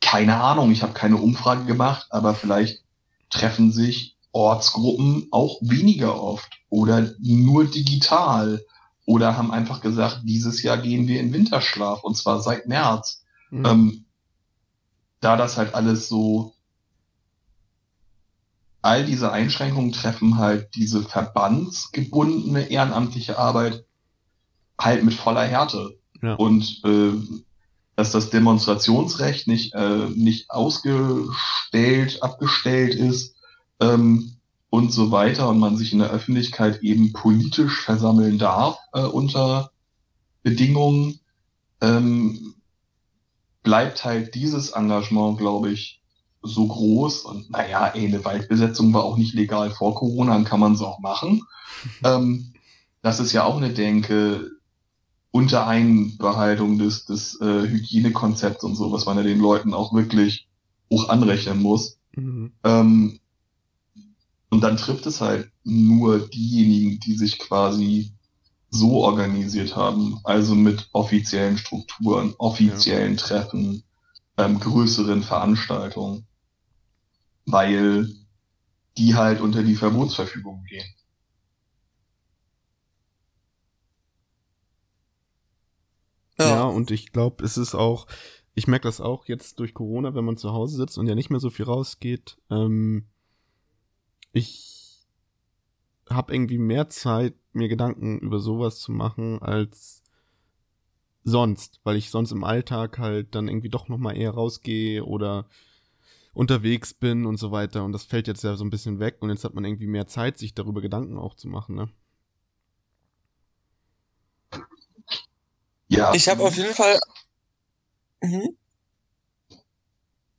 Keine Ahnung, ich habe keine Umfrage gemacht, aber vielleicht treffen sich Ortsgruppen auch weniger oft oder nur digital oder haben einfach gesagt, dieses Jahr gehen wir in Winterschlaf und zwar seit März. Mhm. Ähm, da das halt alles so, all diese Einschränkungen treffen halt diese verbandsgebundene ehrenamtliche Arbeit halt mit voller Härte. Ja. Und äh, dass das Demonstrationsrecht nicht, äh, nicht ausgestellt, abgestellt ist ähm, und so weiter und man sich in der Öffentlichkeit eben politisch versammeln darf äh, unter Bedingungen, ähm, bleibt halt dieses Engagement, glaube ich, so groß. Und naja, ey, eine Waldbesetzung war auch nicht legal vor Corona, dann kann man es auch machen. ähm, das ist ja auch eine Denke unter Einbehaltung des, des äh, Hygienekonzepts und so, was man ja den Leuten auch wirklich hoch anrechnen muss. Mhm. Ähm, und dann trifft es halt nur diejenigen, die sich quasi so organisiert haben, also mit offiziellen Strukturen, offiziellen ja. Treffen, ähm, größeren Veranstaltungen, weil die halt unter die Verbotsverfügung gehen. Ja, ja und ich glaube, es ist auch, ich merke das auch jetzt durch Corona, wenn man zu Hause sitzt und ja nicht mehr so viel rausgeht. Ähm, ich habe irgendwie mehr Zeit, mir Gedanken über sowas zu machen als sonst, weil ich sonst im Alltag halt dann irgendwie doch noch mal eher rausgehe oder unterwegs bin und so weiter und das fällt jetzt ja so ein bisschen weg und jetzt hat man irgendwie mehr Zeit, sich darüber Gedanken auch zu machen, ne? Ja. Ich habe auf jeden Fall. Mhm.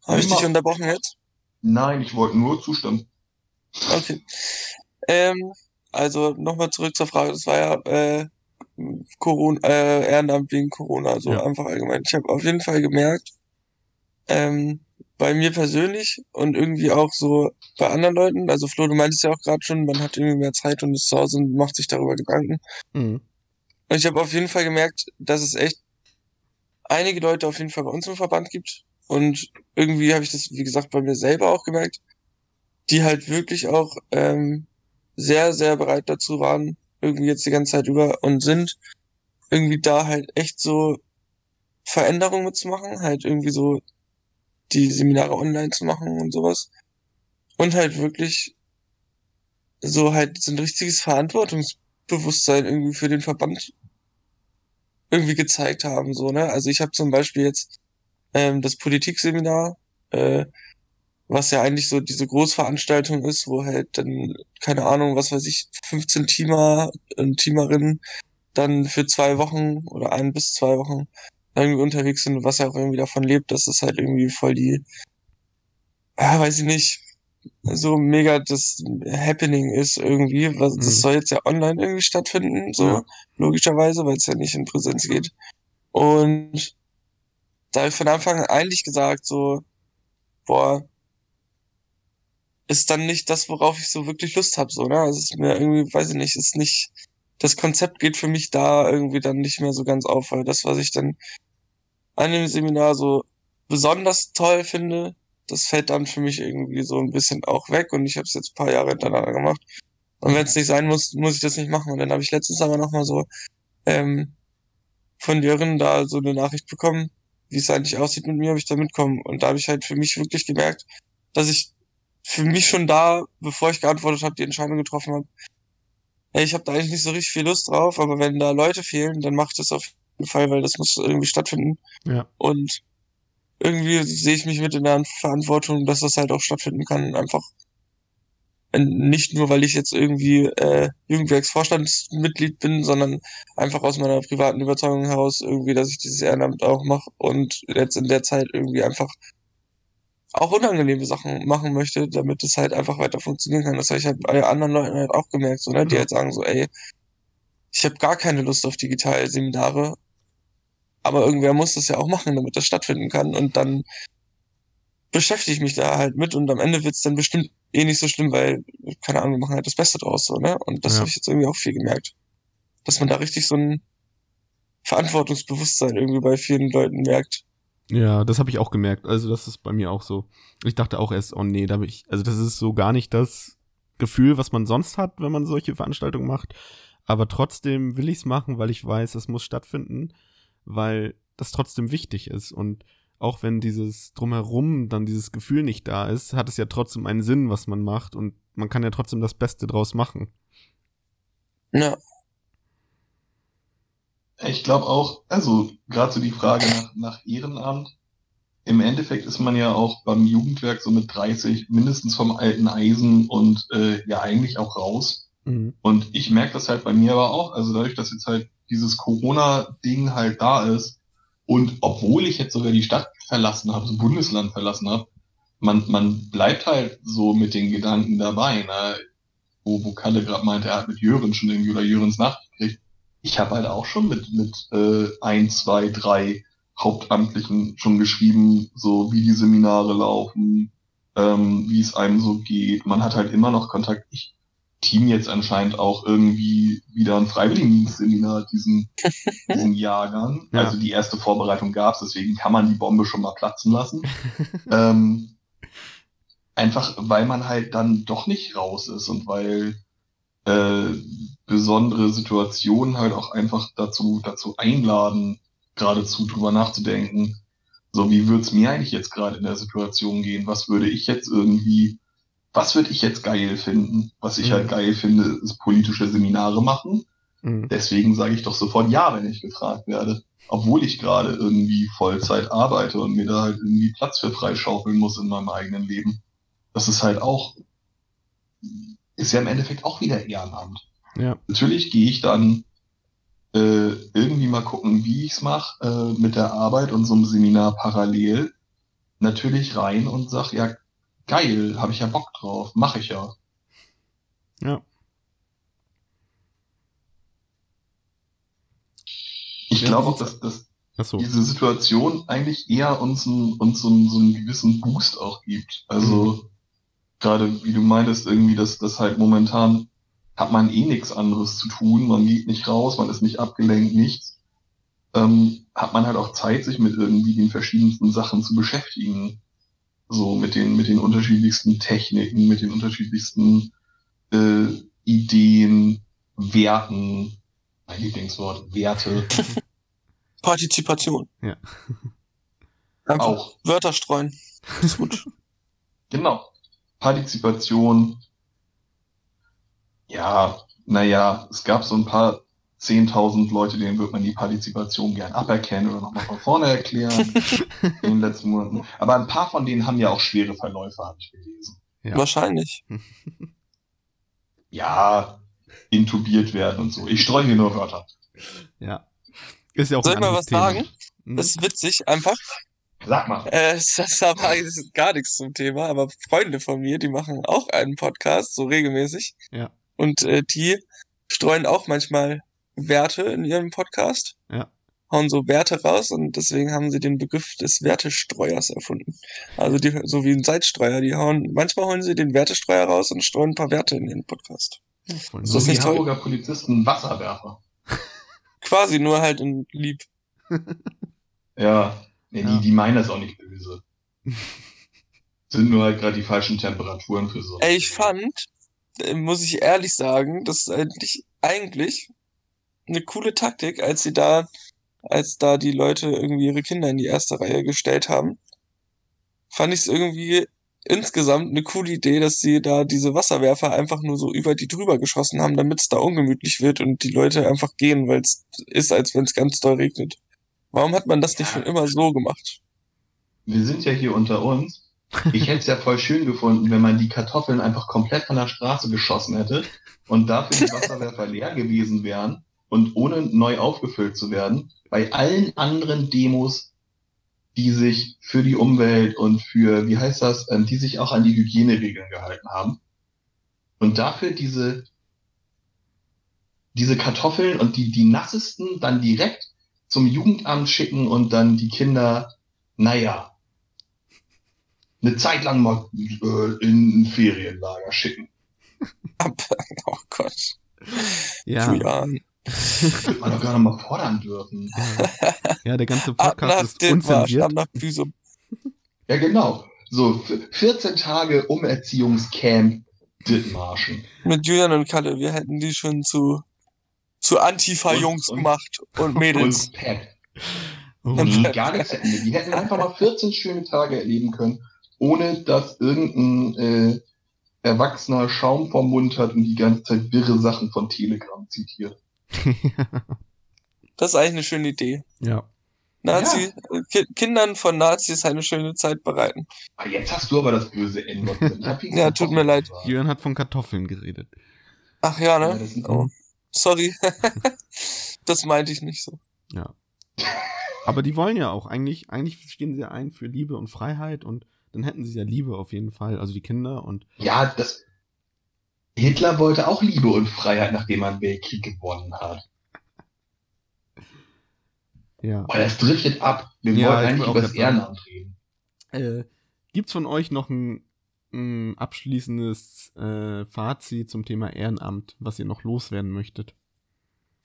Habe ich dich unterbrochen jetzt? Nein, ich wollte nur zustimmen. Okay. Ähm, also nochmal zurück zur Frage, das war ja äh, Corona, äh, Ehrenamt wegen Corona, so ja. einfach allgemein. Ich habe auf jeden Fall gemerkt, ähm, bei mir persönlich und irgendwie auch so bei anderen Leuten, also Flo, du meintest ja auch gerade schon, man hat irgendwie mehr Zeit und ist zu Hause und macht sich darüber Gedanken. Mhm. Und ich habe auf jeden Fall gemerkt, dass es echt einige Leute auf jeden Fall bei uns im Verband gibt. Und irgendwie habe ich das, wie gesagt, bei mir selber auch gemerkt, die halt wirklich auch ähm, sehr, sehr bereit dazu waren, irgendwie jetzt die ganze Zeit über und sind, irgendwie da halt echt so Veränderungen mitzumachen, halt irgendwie so die Seminare online zu machen und sowas. Und halt wirklich so halt so ein richtiges Verantwortungsbewusstsein irgendwie für den Verband irgendwie gezeigt haben, so, ne? Also ich habe zum Beispiel jetzt ähm, das Politikseminar äh, was ja eigentlich so diese Großveranstaltung ist, wo halt dann, keine Ahnung, was weiß ich, 15 Teamer und Teamerinnen dann für zwei Wochen oder ein bis zwei Wochen irgendwie unterwegs sind, was ja auch irgendwie davon lebt, dass es halt irgendwie voll die, ja, weiß ich nicht, so mega das Happening ist irgendwie. Was, Das mhm. soll jetzt ja online irgendwie stattfinden, so ja. logischerweise, weil es ja nicht in Präsenz geht. Und da habe ich von Anfang an eigentlich gesagt, so, boah, ist dann nicht das, worauf ich so wirklich Lust habe, so, ne? Also es ist mir irgendwie, weiß ich nicht, ist nicht, das Konzept geht für mich da irgendwie dann nicht mehr so ganz auf, weil das, was ich dann an dem Seminar so besonders toll finde, das fällt dann für mich irgendwie so ein bisschen auch weg und ich habe es jetzt ein paar Jahre hintereinander gemacht. Und wenn es nicht sein muss, muss ich das nicht machen. Und dann habe ich letztens aber nochmal so ähm, von Jörn da so eine Nachricht bekommen, wie es eigentlich aussieht mit mir, ob ich da mitkomme. Und da habe ich halt für mich wirklich gemerkt, dass ich für mich schon da, bevor ich geantwortet habe, die Entscheidung getroffen habe. Hey, ich habe da eigentlich nicht so richtig viel Lust drauf, aber wenn da Leute fehlen, dann mache ich das auf jeden Fall, weil das muss irgendwie stattfinden. Ja. Und irgendwie sehe ich mich mit in der Verantwortung, dass das halt auch stattfinden kann. Einfach nicht nur, weil ich jetzt irgendwie äh, Jugendwerksvorstandsmitglied bin, sondern einfach aus meiner privaten Überzeugung heraus irgendwie, dass ich dieses Ehrenamt auch mache und jetzt in der Zeit irgendwie einfach auch unangenehme Sachen machen möchte, damit es halt einfach weiter funktionieren kann. Das habe ich halt bei anderen Leuten halt auch gemerkt, so, ne? die halt sagen so, ey, ich habe gar keine Lust auf digitale Seminare, aber irgendwer muss das ja auch machen, damit das stattfinden kann und dann beschäftige ich mich da halt mit und am Ende wird's dann bestimmt eh nicht so schlimm, weil, keine Ahnung, wir machen halt das Beste draus, so, ne? Und das ja. habe ich jetzt irgendwie auch viel gemerkt. Dass man da richtig so ein Verantwortungsbewusstsein irgendwie bei vielen Leuten merkt Ja, das habe ich auch gemerkt. Also das ist bei mir auch so. Ich dachte auch erst, oh nee, da bin ich, also das ist so gar nicht das Gefühl, was man sonst hat, wenn man solche Veranstaltungen macht. Aber trotzdem will ich es machen, weil ich weiß, es muss stattfinden, weil das trotzdem wichtig ist. Und auch wenn dieses drumherum dann dieses Gefühl nicht da ist, hat es ja trotzdem einen Sinn, was man macht. Und man kann ja trotzdem das Beste draus machen. Ja. Ich glaube auch, also gerade so die Frage nach, nach Ehrenamt. Im Endeffekt ist man ja auch beim Jugendwerk so mit 30 mindestens vom alten Eisen und äh, ja eigentlich auch raus. Mhm. Und ich merke das halt bei mir aber auch, also dadurch, dass jetzt halt dieses Corona-Ding halt da ist und obwohl ich jetzt sogar die Stadt verlassen habe, das Bundesland verlassen habe, man, man bleibt halt so mit den Gedanken dabei, ne? wo, wo Kalle gerade meinte, er hat mit Jören schon irgendwie oder Jörens Nacht gekriegt. Ich habe halt auch schon mit, mit äh, ein, zwei, drei Hauptamtlichen schon geschrieben, so wie die Seminare laufen, ähm, wie es einem so geht. Man hat halt immer noch Kontakt. Ich team jetzt anscheinend auch irgendwie wieder ein Freiwilligendienstseminar diesen, diesen Jahrgang. Ja. Also die erste Vorbereitung gab's, deswegen kann man die Bombe schon mal platzen lassen. ähm, einfach weil man halt dann doch nicht raus ist und weil äh, besondere Situationen halt auch einfach dazu, dazu einladen, geradezu drüber nachzudenken. So, wie wird's mir eigentlich jetzt gerade in der Situation gehen? Was würde ich jetzt irgendwie, was würde ich jetzt geil finden? Was ich Mhm. halt geil finde, ist politische Seminare machen. Mhm. Deswegen sage ich doch sofort ja, wenn ich gefragt werde. Obwohl ich gerade irgendwie Vollzeit arbeite und mir da halt irgendwie Platz für freischaufeln muss in meinem eigenen Leben. Das ist halt auch, ist ja im Endeffekt auch wieder Ehrenamt. Ja. Natürlich gehe ich dann äh, irgendwie mal gucken, wie ich's mache äh, mit der Arbeit und so einem Seminar parallel. Natürlich rein und sag, ja, geil, habe ich ja Bock drauf, mache ich ja. Ja. Ich glaube auch, dass, dass Achso. diese Situation eigentlich eher uns, ein, uns so, einen, so einen gewissen Boost auch gibt. Also gerade wie du meintest, irgendwie, dass das halt momentan hat man eh nichts anderes zu tun, man geht nicht raus, man ist nicht abgelenkt, nichts. Ähm, hat man halt auch Zeit, sich mit irgendwie den verschiedensten Sachen zu beschäftigen. So mit den, mit den unterschiedlichsten Techniken, mit den unterschiedlichsten äh, Ideen, Werten, mein Lieblingswort, Werte. Partizipation. Ja. Einfach auch. Wörter streuen. Ist gut. Genau. Partizipation. Ja, naja, es gab so ein paar 10.000 Leute, denen wird man die Partizipation gern aberkennen oder nochmal von vorne erklären in den letzten Monaten. Aber ein paar von denen haben ja auch schwere Verläufe, habe ich gelesen. Ja. Wahrscheinlich. Ja, intubiert werden und so. Ich streue hier nur Wörter. Ja. Ist ja auch Soll ich mal was Thema. sagen? Mhm. Das ist witzig, einfach. Sag mal. Äh, das aber ist gar nichts zum Thema, aber Freunde von mir, die machen auch einen Podcast, so regelmäßig. Ja. Und äh, die streuen auch manchmal Werte in ihrem Podcast. Ja. Hauen so Werte raus und deswegen haben sie den Begriff des Wertestreuers erfunden. Also die, so wie ein Salzstreuer, die hauen, manchmal holen sie den Wertestreuer raus und streuen ein paar Werte in ihren Podcast. Voll So ist wie nicht toll. Hamburger Polizisten Wasserwerfer. Quasi nur halt in lieb. Ja, nee, Ja. Die, die meinen das auch nicht böse. Sind nur halt gerade die falschen Temperaturen für so. Ey, ich fand, äh, muss ich ehrlich sagen, das ist eigentlich, eigentlich eine coole Taktik, als sie da, als da die Leute irgendwie ihre Kinder in die erste Reihe gestellt haben. Fand ich es irgendwie insgesamt eine coole Idee, dass sie da diese Wasserwerfer einfach nur so über die drüber geschossen haben, damit es da ungemütlich wird und die Leute einfach gehen, weil es ist, als wenn es ganz doll regnet. Warum hat man das nicht schon immer so gemacht? Wir sind ja hier unter uns. Ich hätte es ja voll schön gefunden, wenn man die Kartoffeln einfach komplett von der Straße geschossen hätte und dafür die Wasserwerfer leer gewesen wären und ohne neu aufgefüllt zu werden. Bei allen anderen Demos, die sich für die Umwelt und für, wie heißt das, ähm, die sich auch an die Hygieneregeln gehalten haben. Und dafür diese, diese Kartoffeln und die, die nassesten dann direkt zum Jugendamt schicken und dann die Kinder, naja, eine Zeit lang mal äh, in ein Ferienlager schicken. Oh Gott. Ja. Julian. Wird man doch gar nicht mal fordern dürfen. Ja, der ganze Podcast ist unzensiert. Ja, genau. So, f- 14 Tage Umerziehungscamp Dithmarschen. Mit Julian und Kalle, wir hätten die schon zu, zu Antifa-Jungs gemacht und Mädels. Und Pep. Oh, Und- Die nee. gar nichts hätten. Die hätten einfach mal 14 schöne Tage erleben können, ohne dass irgendein äh, erwachsener Schaum vom Mund hat und die ganze Zeit wirre Sachen von Telegram zitiert. Das ist eigentlich eine schöne Idee. ja. Nazi, äh, Ki Kindern von Nazis eine schöne Zeit bereiten. Ah, jetzt hast du aber das böse hier Ja, tut mir leid. Jürgen hat von Kartoffeln geredet. Ach ja, Ja, ne? sind- Oh, sorry. das meinte ich nicht so. Ja. Aber die wollen ja auch. Eigentlich, eigentlich stehen sie ja ein für Liebe und Freiheit und dann hätten sie ja Liebe auf jeden Fall. Also die Kinder und Ja, das. Hitler wollte auch Liebe und Freiheit, nachdem er einen Weltkrieg gewonnen hat. ja. Oh, das driftet ab. Wir Ja, wollen ich eigentlich über das. Ehrenamt reden. Äh, gibt's von euch noch ein, ein abschließendes äh, Fazit zum Thema Ehrenamt, was ihr noch loswerden möchtet?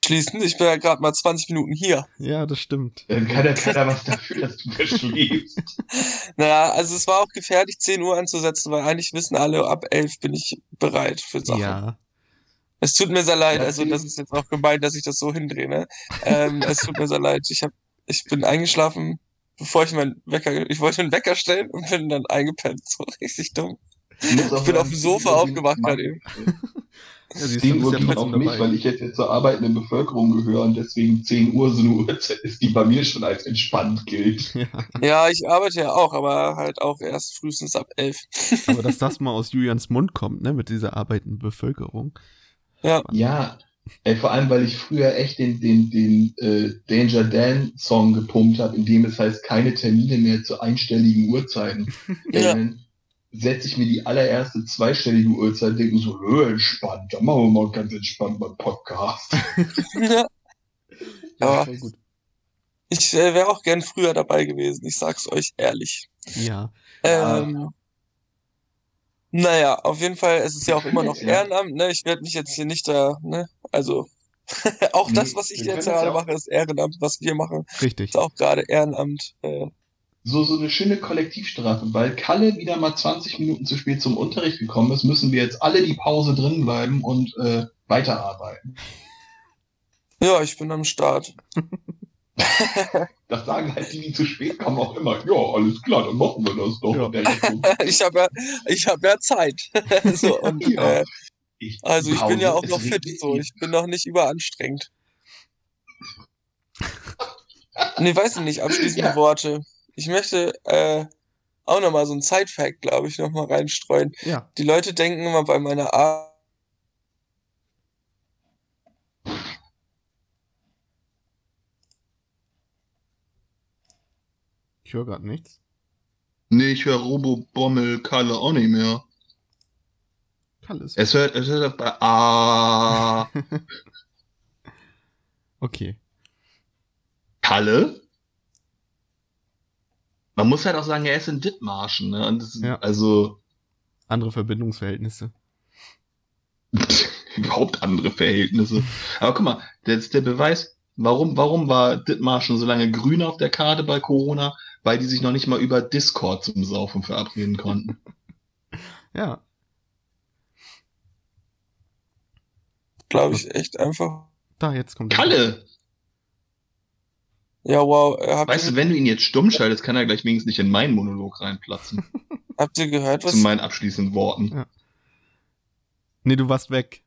Schließend, ich bin ja gerade mal 20 Minuten hier. Ja, das stimmt. Dann kann ja keiner was dafür, dass du verschläfst. Naja, also es war auch gefährlich, 10 Uhr anzusetzen, weil eigentlich wissen alle, ab 11 bin ich bereit für Sachen. Ja. Es tut mir sehr leid, also das ist jetzt auch gemeint, dass ich das so hindrehe. Ne? Ähm, es tut mir sehr leid. Ich hab, ich bin eingeschlafen, bevor ich meinen Wecker, ich wollte einen Wecker stellen und bin dann eingepennt. So richtig dumm. Ich bin auf dem Sofa 10 Uhr aufgewacht gerade eben. ja siehst du, 10 bist Uhr ja ging auch nicht, weil ich jetzt, jetzt zur arbeitenden Bevölkerung gehöre und deswegen 10 Uhr so eine Uhrzeit ist, die bei mir schon als entspannt gilt. Ja, Ja, ich arbeite ja auch, aber halt auch erst frühestens ab 11. aber dass das mal aus Julians Mund kommt, ne, mit dieser arbeitenden Bevölkerung. Ja, Ja, ey, vor allem, weil ich früher echt den, den, den äh, Danger Dan Song gepumpt habe, in dem es heißt, keine Termine mehr zu einstelligen Uhrzeiten. Ja. Dann setze ich mir die allererste zweistellige Uhrzeit, denke so, entspannt, da machen wir mal ganz entspannt beim Podcast. ja. Ja. gut. Ich äh, wäre auch gern früher dabei gewesen, ich sag's euch ehrlich. Ja. Ja. Ähm, naja, auf jeden Fall, es ist ja auch immer noch Ja. Ehrenamt, ne? Ich werde mich jetzt hier nicht da, ne? Also, auch das, was ich jetzt gerade ja mache, ist Ehrenamt. Was wir machen, Richtig. ist auch gerade Ehrenamt. Äh, So, so eine schöne Kollektivstrafe, weil Kalle wieder mal 20 Minuten zu spät zum Unterricht gekommen ist, müssen wir jetzt alle die Pause drin bleiben und äh, weiterarbeiten. ja, ich bin am Start. Das sagen halt die, die zu spät kommen, auch immer. Ja, alles klar, dann machen wir das doch. Ja. Ich habe ja, ich habe ja Zeit. so, und, Ja. äh, ich, also ich bin ja auch noch fit, so. Ich bin noch nicht überanstrengend. Nee, weiß ich nicht, abschließende Ja. Worte. Ich möchte äh, auch nochmal so ein Side-Fact, glaube ich, nochmal reinstreuen. Ja. Die Leute denken immer bei meiner Art, Ich höre gerade nichts. Nee, ich höre Robo-Bommel Kalle auch nicht mehr. Kalles. Es hört, es hört bei Ah. Okay. Kalle? Man muss halt auch sagen, er ist in Dithmarschen, ne? Und das ist, Ja. also Andere Verbindungsverhältnisse. überhaupt andere Verhältnisse. Aber guck mal, das ist der Beweis, warum, warum war Dithmarschen so lange grün auf der Karte bei Corona? Weil die sich noch nicht mal über Discord zum Saufen verabreden konnten. Ja. glaube ich, echt einfach. Da, jetzt kommt. Kalle! Ja, wow. äh, Weißt du, wenn du ihn jetzt stumm schaltest, kann er gleich wenigstens nicht in meinen Monolog reinplatzen. habt ihr gehört, was? zu meinen abschließenden Worten. Nee, du warst weg.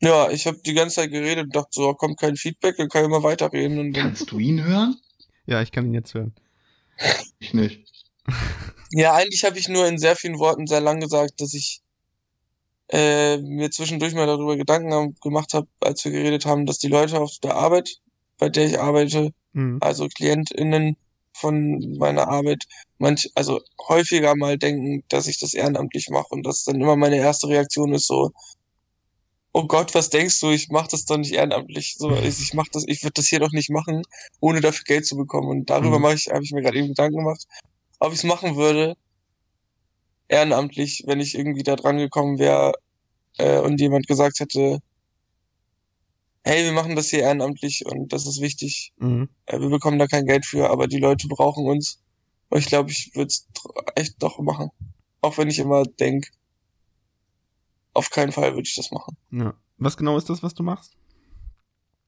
Ja, ich habe die ganze Zeit geredet und dachte so, kommt kein Feedback, dann kann ich mal weiterreden. Und dann, Kannst du ihn hören? Ja, ich kann ihn jetzt hören. Ich nicht. ja, eigentlich habe ich nur in sehr vielen Worten sehr lang gesagt, dass ich äh, mir zwischendurch mal darüber Gedanken haben- gemacht habe, als wir geredet haben, dass die Leute auf der Arbeit, bei der ich arbeite, Mhm. also KlientInnen von meiner Arbeit, manch, also häufiger mal denken, dass ich das ehrenamtlich mache und dass dann immer meine erste Reaktion ist so, oh Gott, was denkst du, ich mache das doch nicht ehrenamtlich, so, ich, ich mach das, ich würde das hier doch nicht machen, ohne dafür Geld zu bekommen und darüber Mhm. mache ich, habe ich mir gerade eben Gedanken gemacht, ob ich es machen würde, ehrenamtlich, wenn ich irgendwie da dran gekommen wäre äh, und jemand gesagt hätte, hey, wir machen das hier ehrenamtlich und das ist wichtig. Mhm. Äh, wir bekommen da kein Geld für, aber die Leute brauchen uns. Und ich glaube, ich würde es echt doch machen. Auch wenn ich immer denk, auf keinen Fall würde ich das machen. Ja. Was genau ist das, was du machst?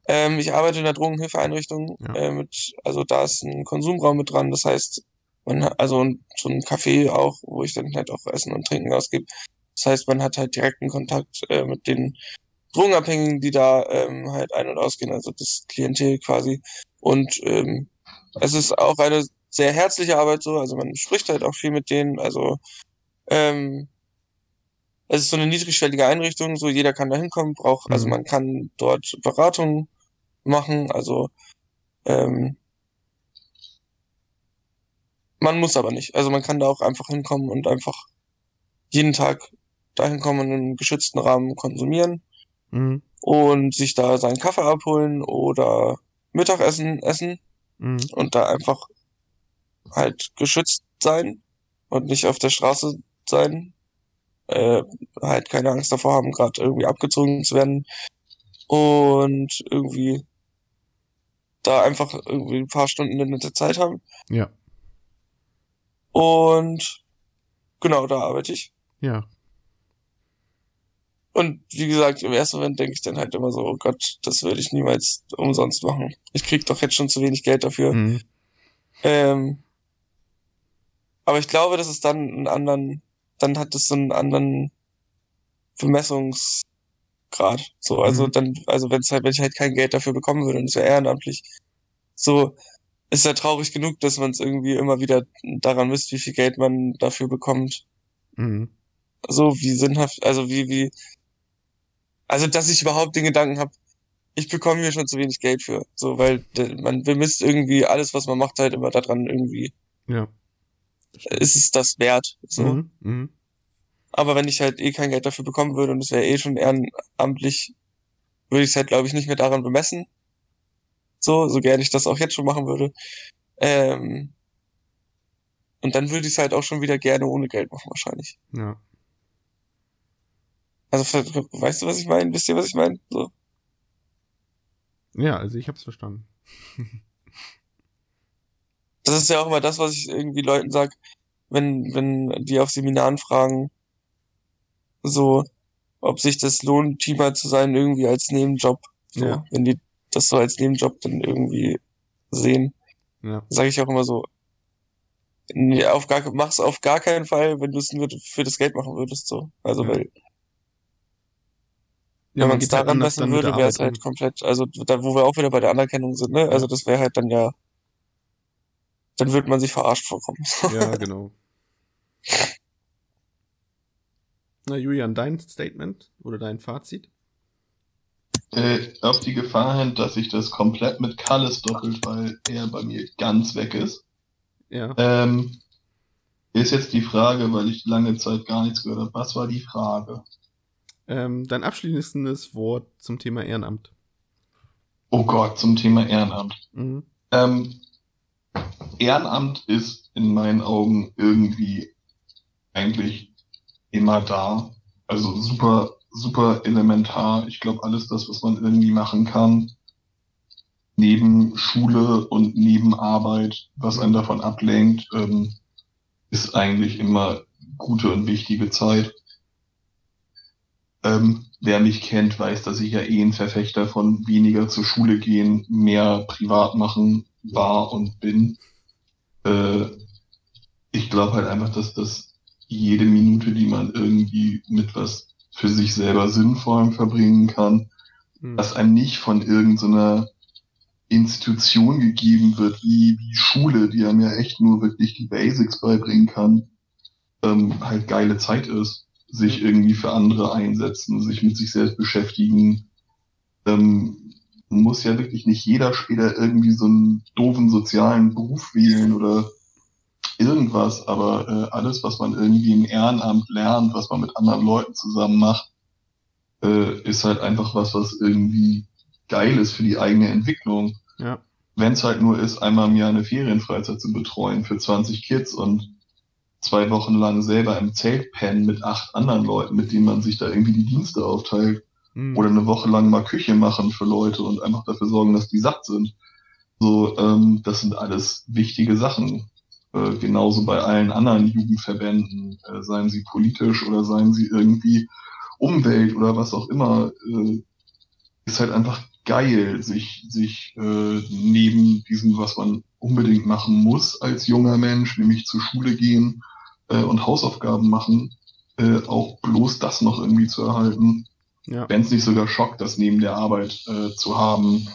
Ähm, ich arbeite in der Drogenhilfeeinrichtung Ja. äh, mit, also da ist ein Konsumraum mit dran. Das heißt, man also so ein Café auch, wo ich dann halt auch Essen und Trinken ausgebe. Das heißt, man hat halt direkten Kontakt äh, mit den Drogenabhängigen, die da ähm, halt ein- und ausgehen, also das Klientel quasi. Und ähm, es ist auch eine sehr herzliche Arbeit so, also man spricht halt auch viel mit denen, also ähm, es ist so eine niedrigschwellige Einrichtung, so jeder kann da hinkommen, braucht, also Mhm. man kann dort Beratung machen, also ähm, man muss aber nicht. Also man kann da auch einfach hinkommen und einfach jeden Tag dahin kommen und in einem geschützten Rahmen konsumieren Mhm. und sich da seinen Kaffee abholen oder Mittagessen essen Mhm. und da einfach halt geschützt sein und nicht auf der Straße sein. Äh, halt keine Angst davor haben, gerade irgendwie abgezogen zu werden. Und irgendwie da einfach irgendwie ein paar Stunden eine nette Zeit haben. Ja. Und genau, da arbeite ich. Ja. Und wie gesagt, im ersten Moment denke ich dann halt immer so, oh Gott, das würde ich niemals umsonst machen. Ich krieg doch jetzt schon zu wenig Geld dafür. Mhm. Ähm, aber ich glaube, dass es dann einen anderen, dann hat es so einen anderen Bemessungsgrad. So, also Mhm. dann, also wenn es halt, wenn ich halt kein Geld dafür bekommen würde und es wäre ehrenamtlich, so ist ja traurig genug, dass man es irgendwie immer wieder daran misst, wie viel Geld man dafür bekommt. Mhm. So, wie sinnhaft, also wie, wie, also dass ich überhaupt den Gedanken habe, ich bekomme hier schon zu wenig Geld für. So, weil man bemisst irgendwie alles, was man macht, halt immer daran irgendwie, Ja. ist es das wert. So. Mhm. Mhm. Aber wenn ich halt eh kein Geld dafür bekommen würde und es wäre eh schon ehrenamtlich, würde ich es halt, glaube ich, nicht mehr daran bemessen. So, so gerne ich das auch jetzt schon machen würde. Ähm, und dann würde ich es halt auch schon wieder gerne ohne Geld machen, wahrscheinlich. Ja. Also, weißt du, was ich meine? Wisst ihr, was ich meine? So. Ja, also ich hab's verstanden. Das ist ja auch immer das, was ich irgendwie Leuten sag, wenn, wenn die auf Seminaren fragen, so, ob sich das lohnt, Teamer zu sein, irgendwie als Nebenjob. So, Ja. wenn die das so als Nebenjob dann irgendwie sehen, Ja. sage ich auch immer so, nee, auf gar, mach's auf gar keinen Fall, wenn du es nur für das Geld machen würdest, so. Also, Ja. weil, Ja, wenn man man es halt daran messen würde, wäre es halt komplett, also da, wo wir auch wieder bei der Anerkennung sind, ne? Also das wäre halt dann ja, dann würde man sich verarscht vorkommen. Ja, genau. Na, Julian, dein Statement oder dein Fazit? Äh, auf die Gefahr hin, dass sich das komplett mit Kalles doppelt, weil er bei mir ganz weg ist. Ja. Ähm, ist jetzt die Frage, weil ich lange Zeit gar nichts gehört habe. Was war die Frage? Ähm, dein abschließendes Wort zum Thema Ehrenamt. Oh Gott, zum Thema Ehrenamt. Mhm. Ähm, Ehrenamt ist in meinen Augen irgendwie eigentlich immer da. Also super, super elementar. Ich glaube, alles das, was man irgendwie machen kann, neben Schule und neben Arbeit, was einen davon ablenkt, ähm, ist eigentlich immer gute und wichtige Zeit. Ähm, wer mich kennt, weiß, dass ich ja eh ein Verfechter von weniger zur Schule gehen, mehr privat machen war und bin. Äh, ich glaube halt einfach, dass das jede Minute, die man irgendwie mit was für sich selber Sinnvollem verbringen kann, Mhm. dass einem nicht von irgendeiner Institution gegeben wird, wie, wie Schule, die einem ja echt nur wirklich die Basics beibringen kann, ähm, halt geile Zeit ist. Sich irgendwie für andere einsetzen, sich mit sich selbst beschäftigen. Ähm, muss ja wirklich nicht jeder später irgendwie so einen doofen sozialen Beruf wählen oder irgendwas, aber äh, alles, was man irgendwie im Ehrenamt lernt, was man mit anderen Leuten zusammen macht, äh, ist halt einfach was, was irgendwie geil ist für die eigene Entwicklung. Ja. Wenn es halt nur ist, einmal im Jahr eine Ferienfreizeit zu betreuen für 20 Kids und zwei Wochen lang selber im Zelt pennen mit acht anderen Leuten, mit denen man sich da irgendwie die Dienste aufteilt. Mhm. oder eine Woche lang mal Küche machen für Leute und einfach dafür sorgen, dass die satt sind. So, ähm, das sind alles wichtige Sachen. Äh, genauso bei allen anderen Jugendverbänden, äh, seien sie politisch oder seien sie irgendwie Umwelt oder was auch immer, äh, ist halt einfach geil, sich, sich äh, neben diesem, was man unbedingt machen muss als junger Mensch, nämlich zur Schule gehen äh, und Hausaufgaben machen, äh, auch bloß das noch irgendwie zu erhalten. Ja. Wenn es nicht sogar schockt, das neben der Arbeit äh, zu haben,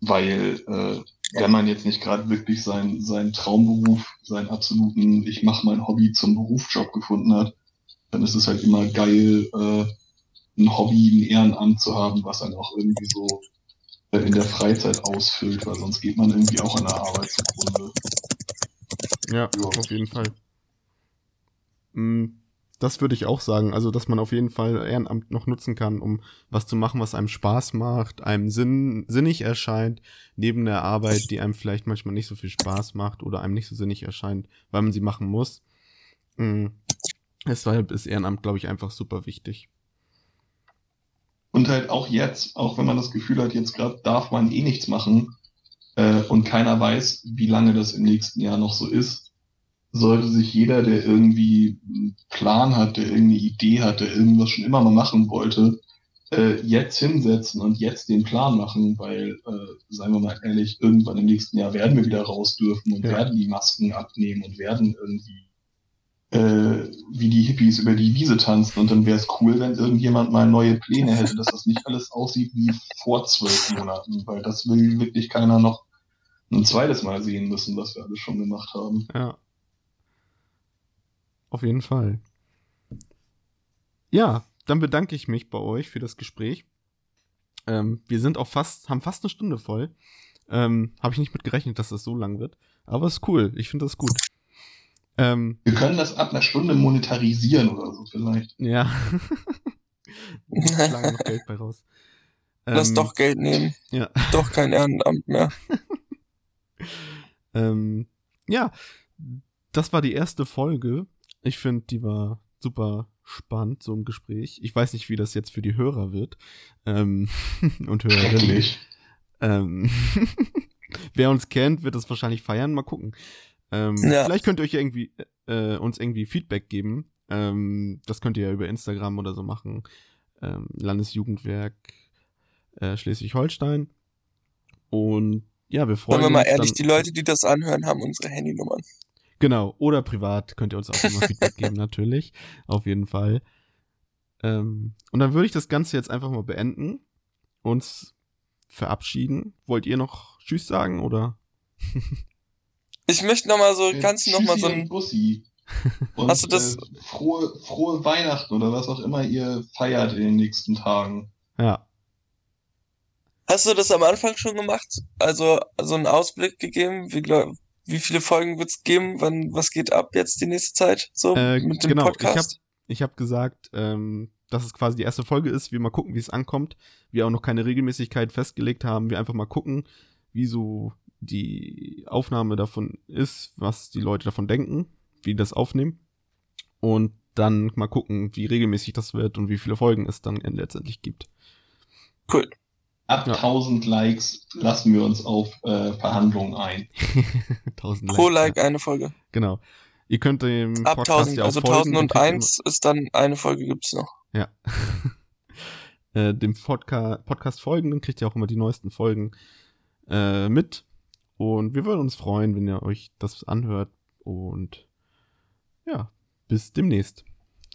weil äh, wenn man jetzt nicht gerade wirklich seinen seinen Traumberuf, seinen absoluten, ich mache mein Hobby zum Berufsjob gefunden hat, dann ist es halt immer geil, äh, ein Hobby, ein Ehrenamt zu haben, was einen auch irgendwie so äh, in der Freizeit ausfüllt, weil sonst geht man irgendwie auch an der Arbeit zugrunde. Ja, Ja. auf jeden Fall. Mm, Das würde ich auch sagen. Also, dass man auf jeden Fall Ehrenamt noch nutzen kann, um was zu machen, was einem Spaß macht, einem sinn sinnig erscheint, neben der Arbeit, die einem vielleicht manchmal nicht so viel Spaß macht oder einem nicht so sinnig erscheint, weil man sie machen muss. Mm, Deshalb ist Ehrenamt, glaube ich, einfach super wichtig. Und halt auch jetzt, auch wenn man das Gefühl hat, jetzt gerade darf man eh nichts machen äh, und keiner weiß, wie lange das im nächsten Jahr noch so ist, sollte sich jeder, der irgendwie einen Plan hat, der irgendeine Idee hat, der irgendwas schon immer mal machen wollte, äh, jetzt hinsetzen und jetzt den Plan machen, weil, äh, seien wir mal ehrlich, irgendwann im nächsten Jahr werden wir wieder raus dürfen und Ja. werden die Masken abnehmen und werden irgendwie äh, wie die Hippies über die Wiese tanzen und dann wäre es cool, wenn irgendjemand mal neue Pläne hätte, dass das nicht alles aussieht wie vor zwölf Monaten, weil das will wirklich keiner noch ein zweites Mal sehen müssen, was wir alles schon gemacht haben. Ja. Auf jeden Fall. Ja, dann bedanke ich mich bei euch für das Gespräch. Ähm, wir sind auch fast, haben fast eine Stunde voll. Ähm, Habe ich nicht mit gerechnet, dass das so lang wird. Aber ist cool. Ich finde das gut. Ähm, Wir können das ab einer Stunde monetarisieren oder so vielleicht. ja. Wir schlagen noch Geld bei raus. Lass Ähm, doch Geld nehmen. Ja. Doch kein Ehrenamt mehr. Ähm, ja, das war die erste Folge. Ich finde, die war super spannend, so ein Gespräch. Ich weiß nicht, wie das jetzt für die Hörer wird. Ähm, und Hörerinnen. Schrecklich. Ähm, wer uns kennt, wird das wahrscheinlich feiern. Mal gucken. Ähm, Ja. Vielleicht könnt ihr euch irgendwie äh, uns irgendwie Feedback geben. Ähm, das könnt ihr ja über Instagram oder so machen. Ähm, Landesjugendwerk äh, Schleswig-Holstein. Und ja, wir freuen Sagen wir mal uns ehrlich, dann- die Leute, die das anhören, haben unsere Handynummern. Genau, oder privat könnt ihr uns auch immer Feedback geben, natürlich. Auf jeden Fall. Ähm, und dann würde ich das Ganze jetzt einfach mal beenden. Uns verabschieden. Wollt ihr noch Tschüss sagen oder? Ich möchte noch mal so, Äh, kannst du noch mal so ein, Bussi. Und, Hast du das- Äh, frohe, frohe Weihnachten oder was auch immer ihr feiert in den nächsten Tagen. Ja. hast du das am Anfang schon gemacht? Also, so einen Ausblick gegeben? Wie, wie viele Folgen wird's geben? Wann, was geht ab jetzt die nächste Zeit? So, Äh, mit dem genau, Podcast? Ich habe gesagt, ähm, dass es quasi die erste Folge ist. Wir mal gucken, wie es ankommt. Wir auch noch keine Regelmäßigkeit festgelegt haben. Wir einfach mal gucken, wie so die Aufnahme davon ist, was die Leute davon denken, wie die das aufnehmen. Und dann mal gucken, wie regelmäßig das wird und wie viele Folgen es dann letztendlich gibt. Cool. Ab Ja. 1000 Likes lassen wir uns auf äh, Verhandlungen ein. 1000 Pro Likes, Like ja. eine Folge. Genau. Ihr könnt dem Ab Podcast 1000, ja auch also folgen. dann kriegt ihr 1001 ist dann eine Folge gibt's noch. Ja. äh, dem Podca Podcast folgen, dann kriegt ihr auch immer die neuesten Folgen äh, mit. Und wir würden uns freuen, wenn ihr euch das anhört. Und ja, bis demnächst.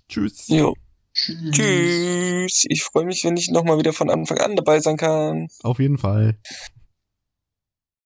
Tschüss. Jo. Tschüss. Tschüss. Ich freue mich, wenn ich noch mal wieder von Anfang an dabei sein kann. Auf jeden Fall.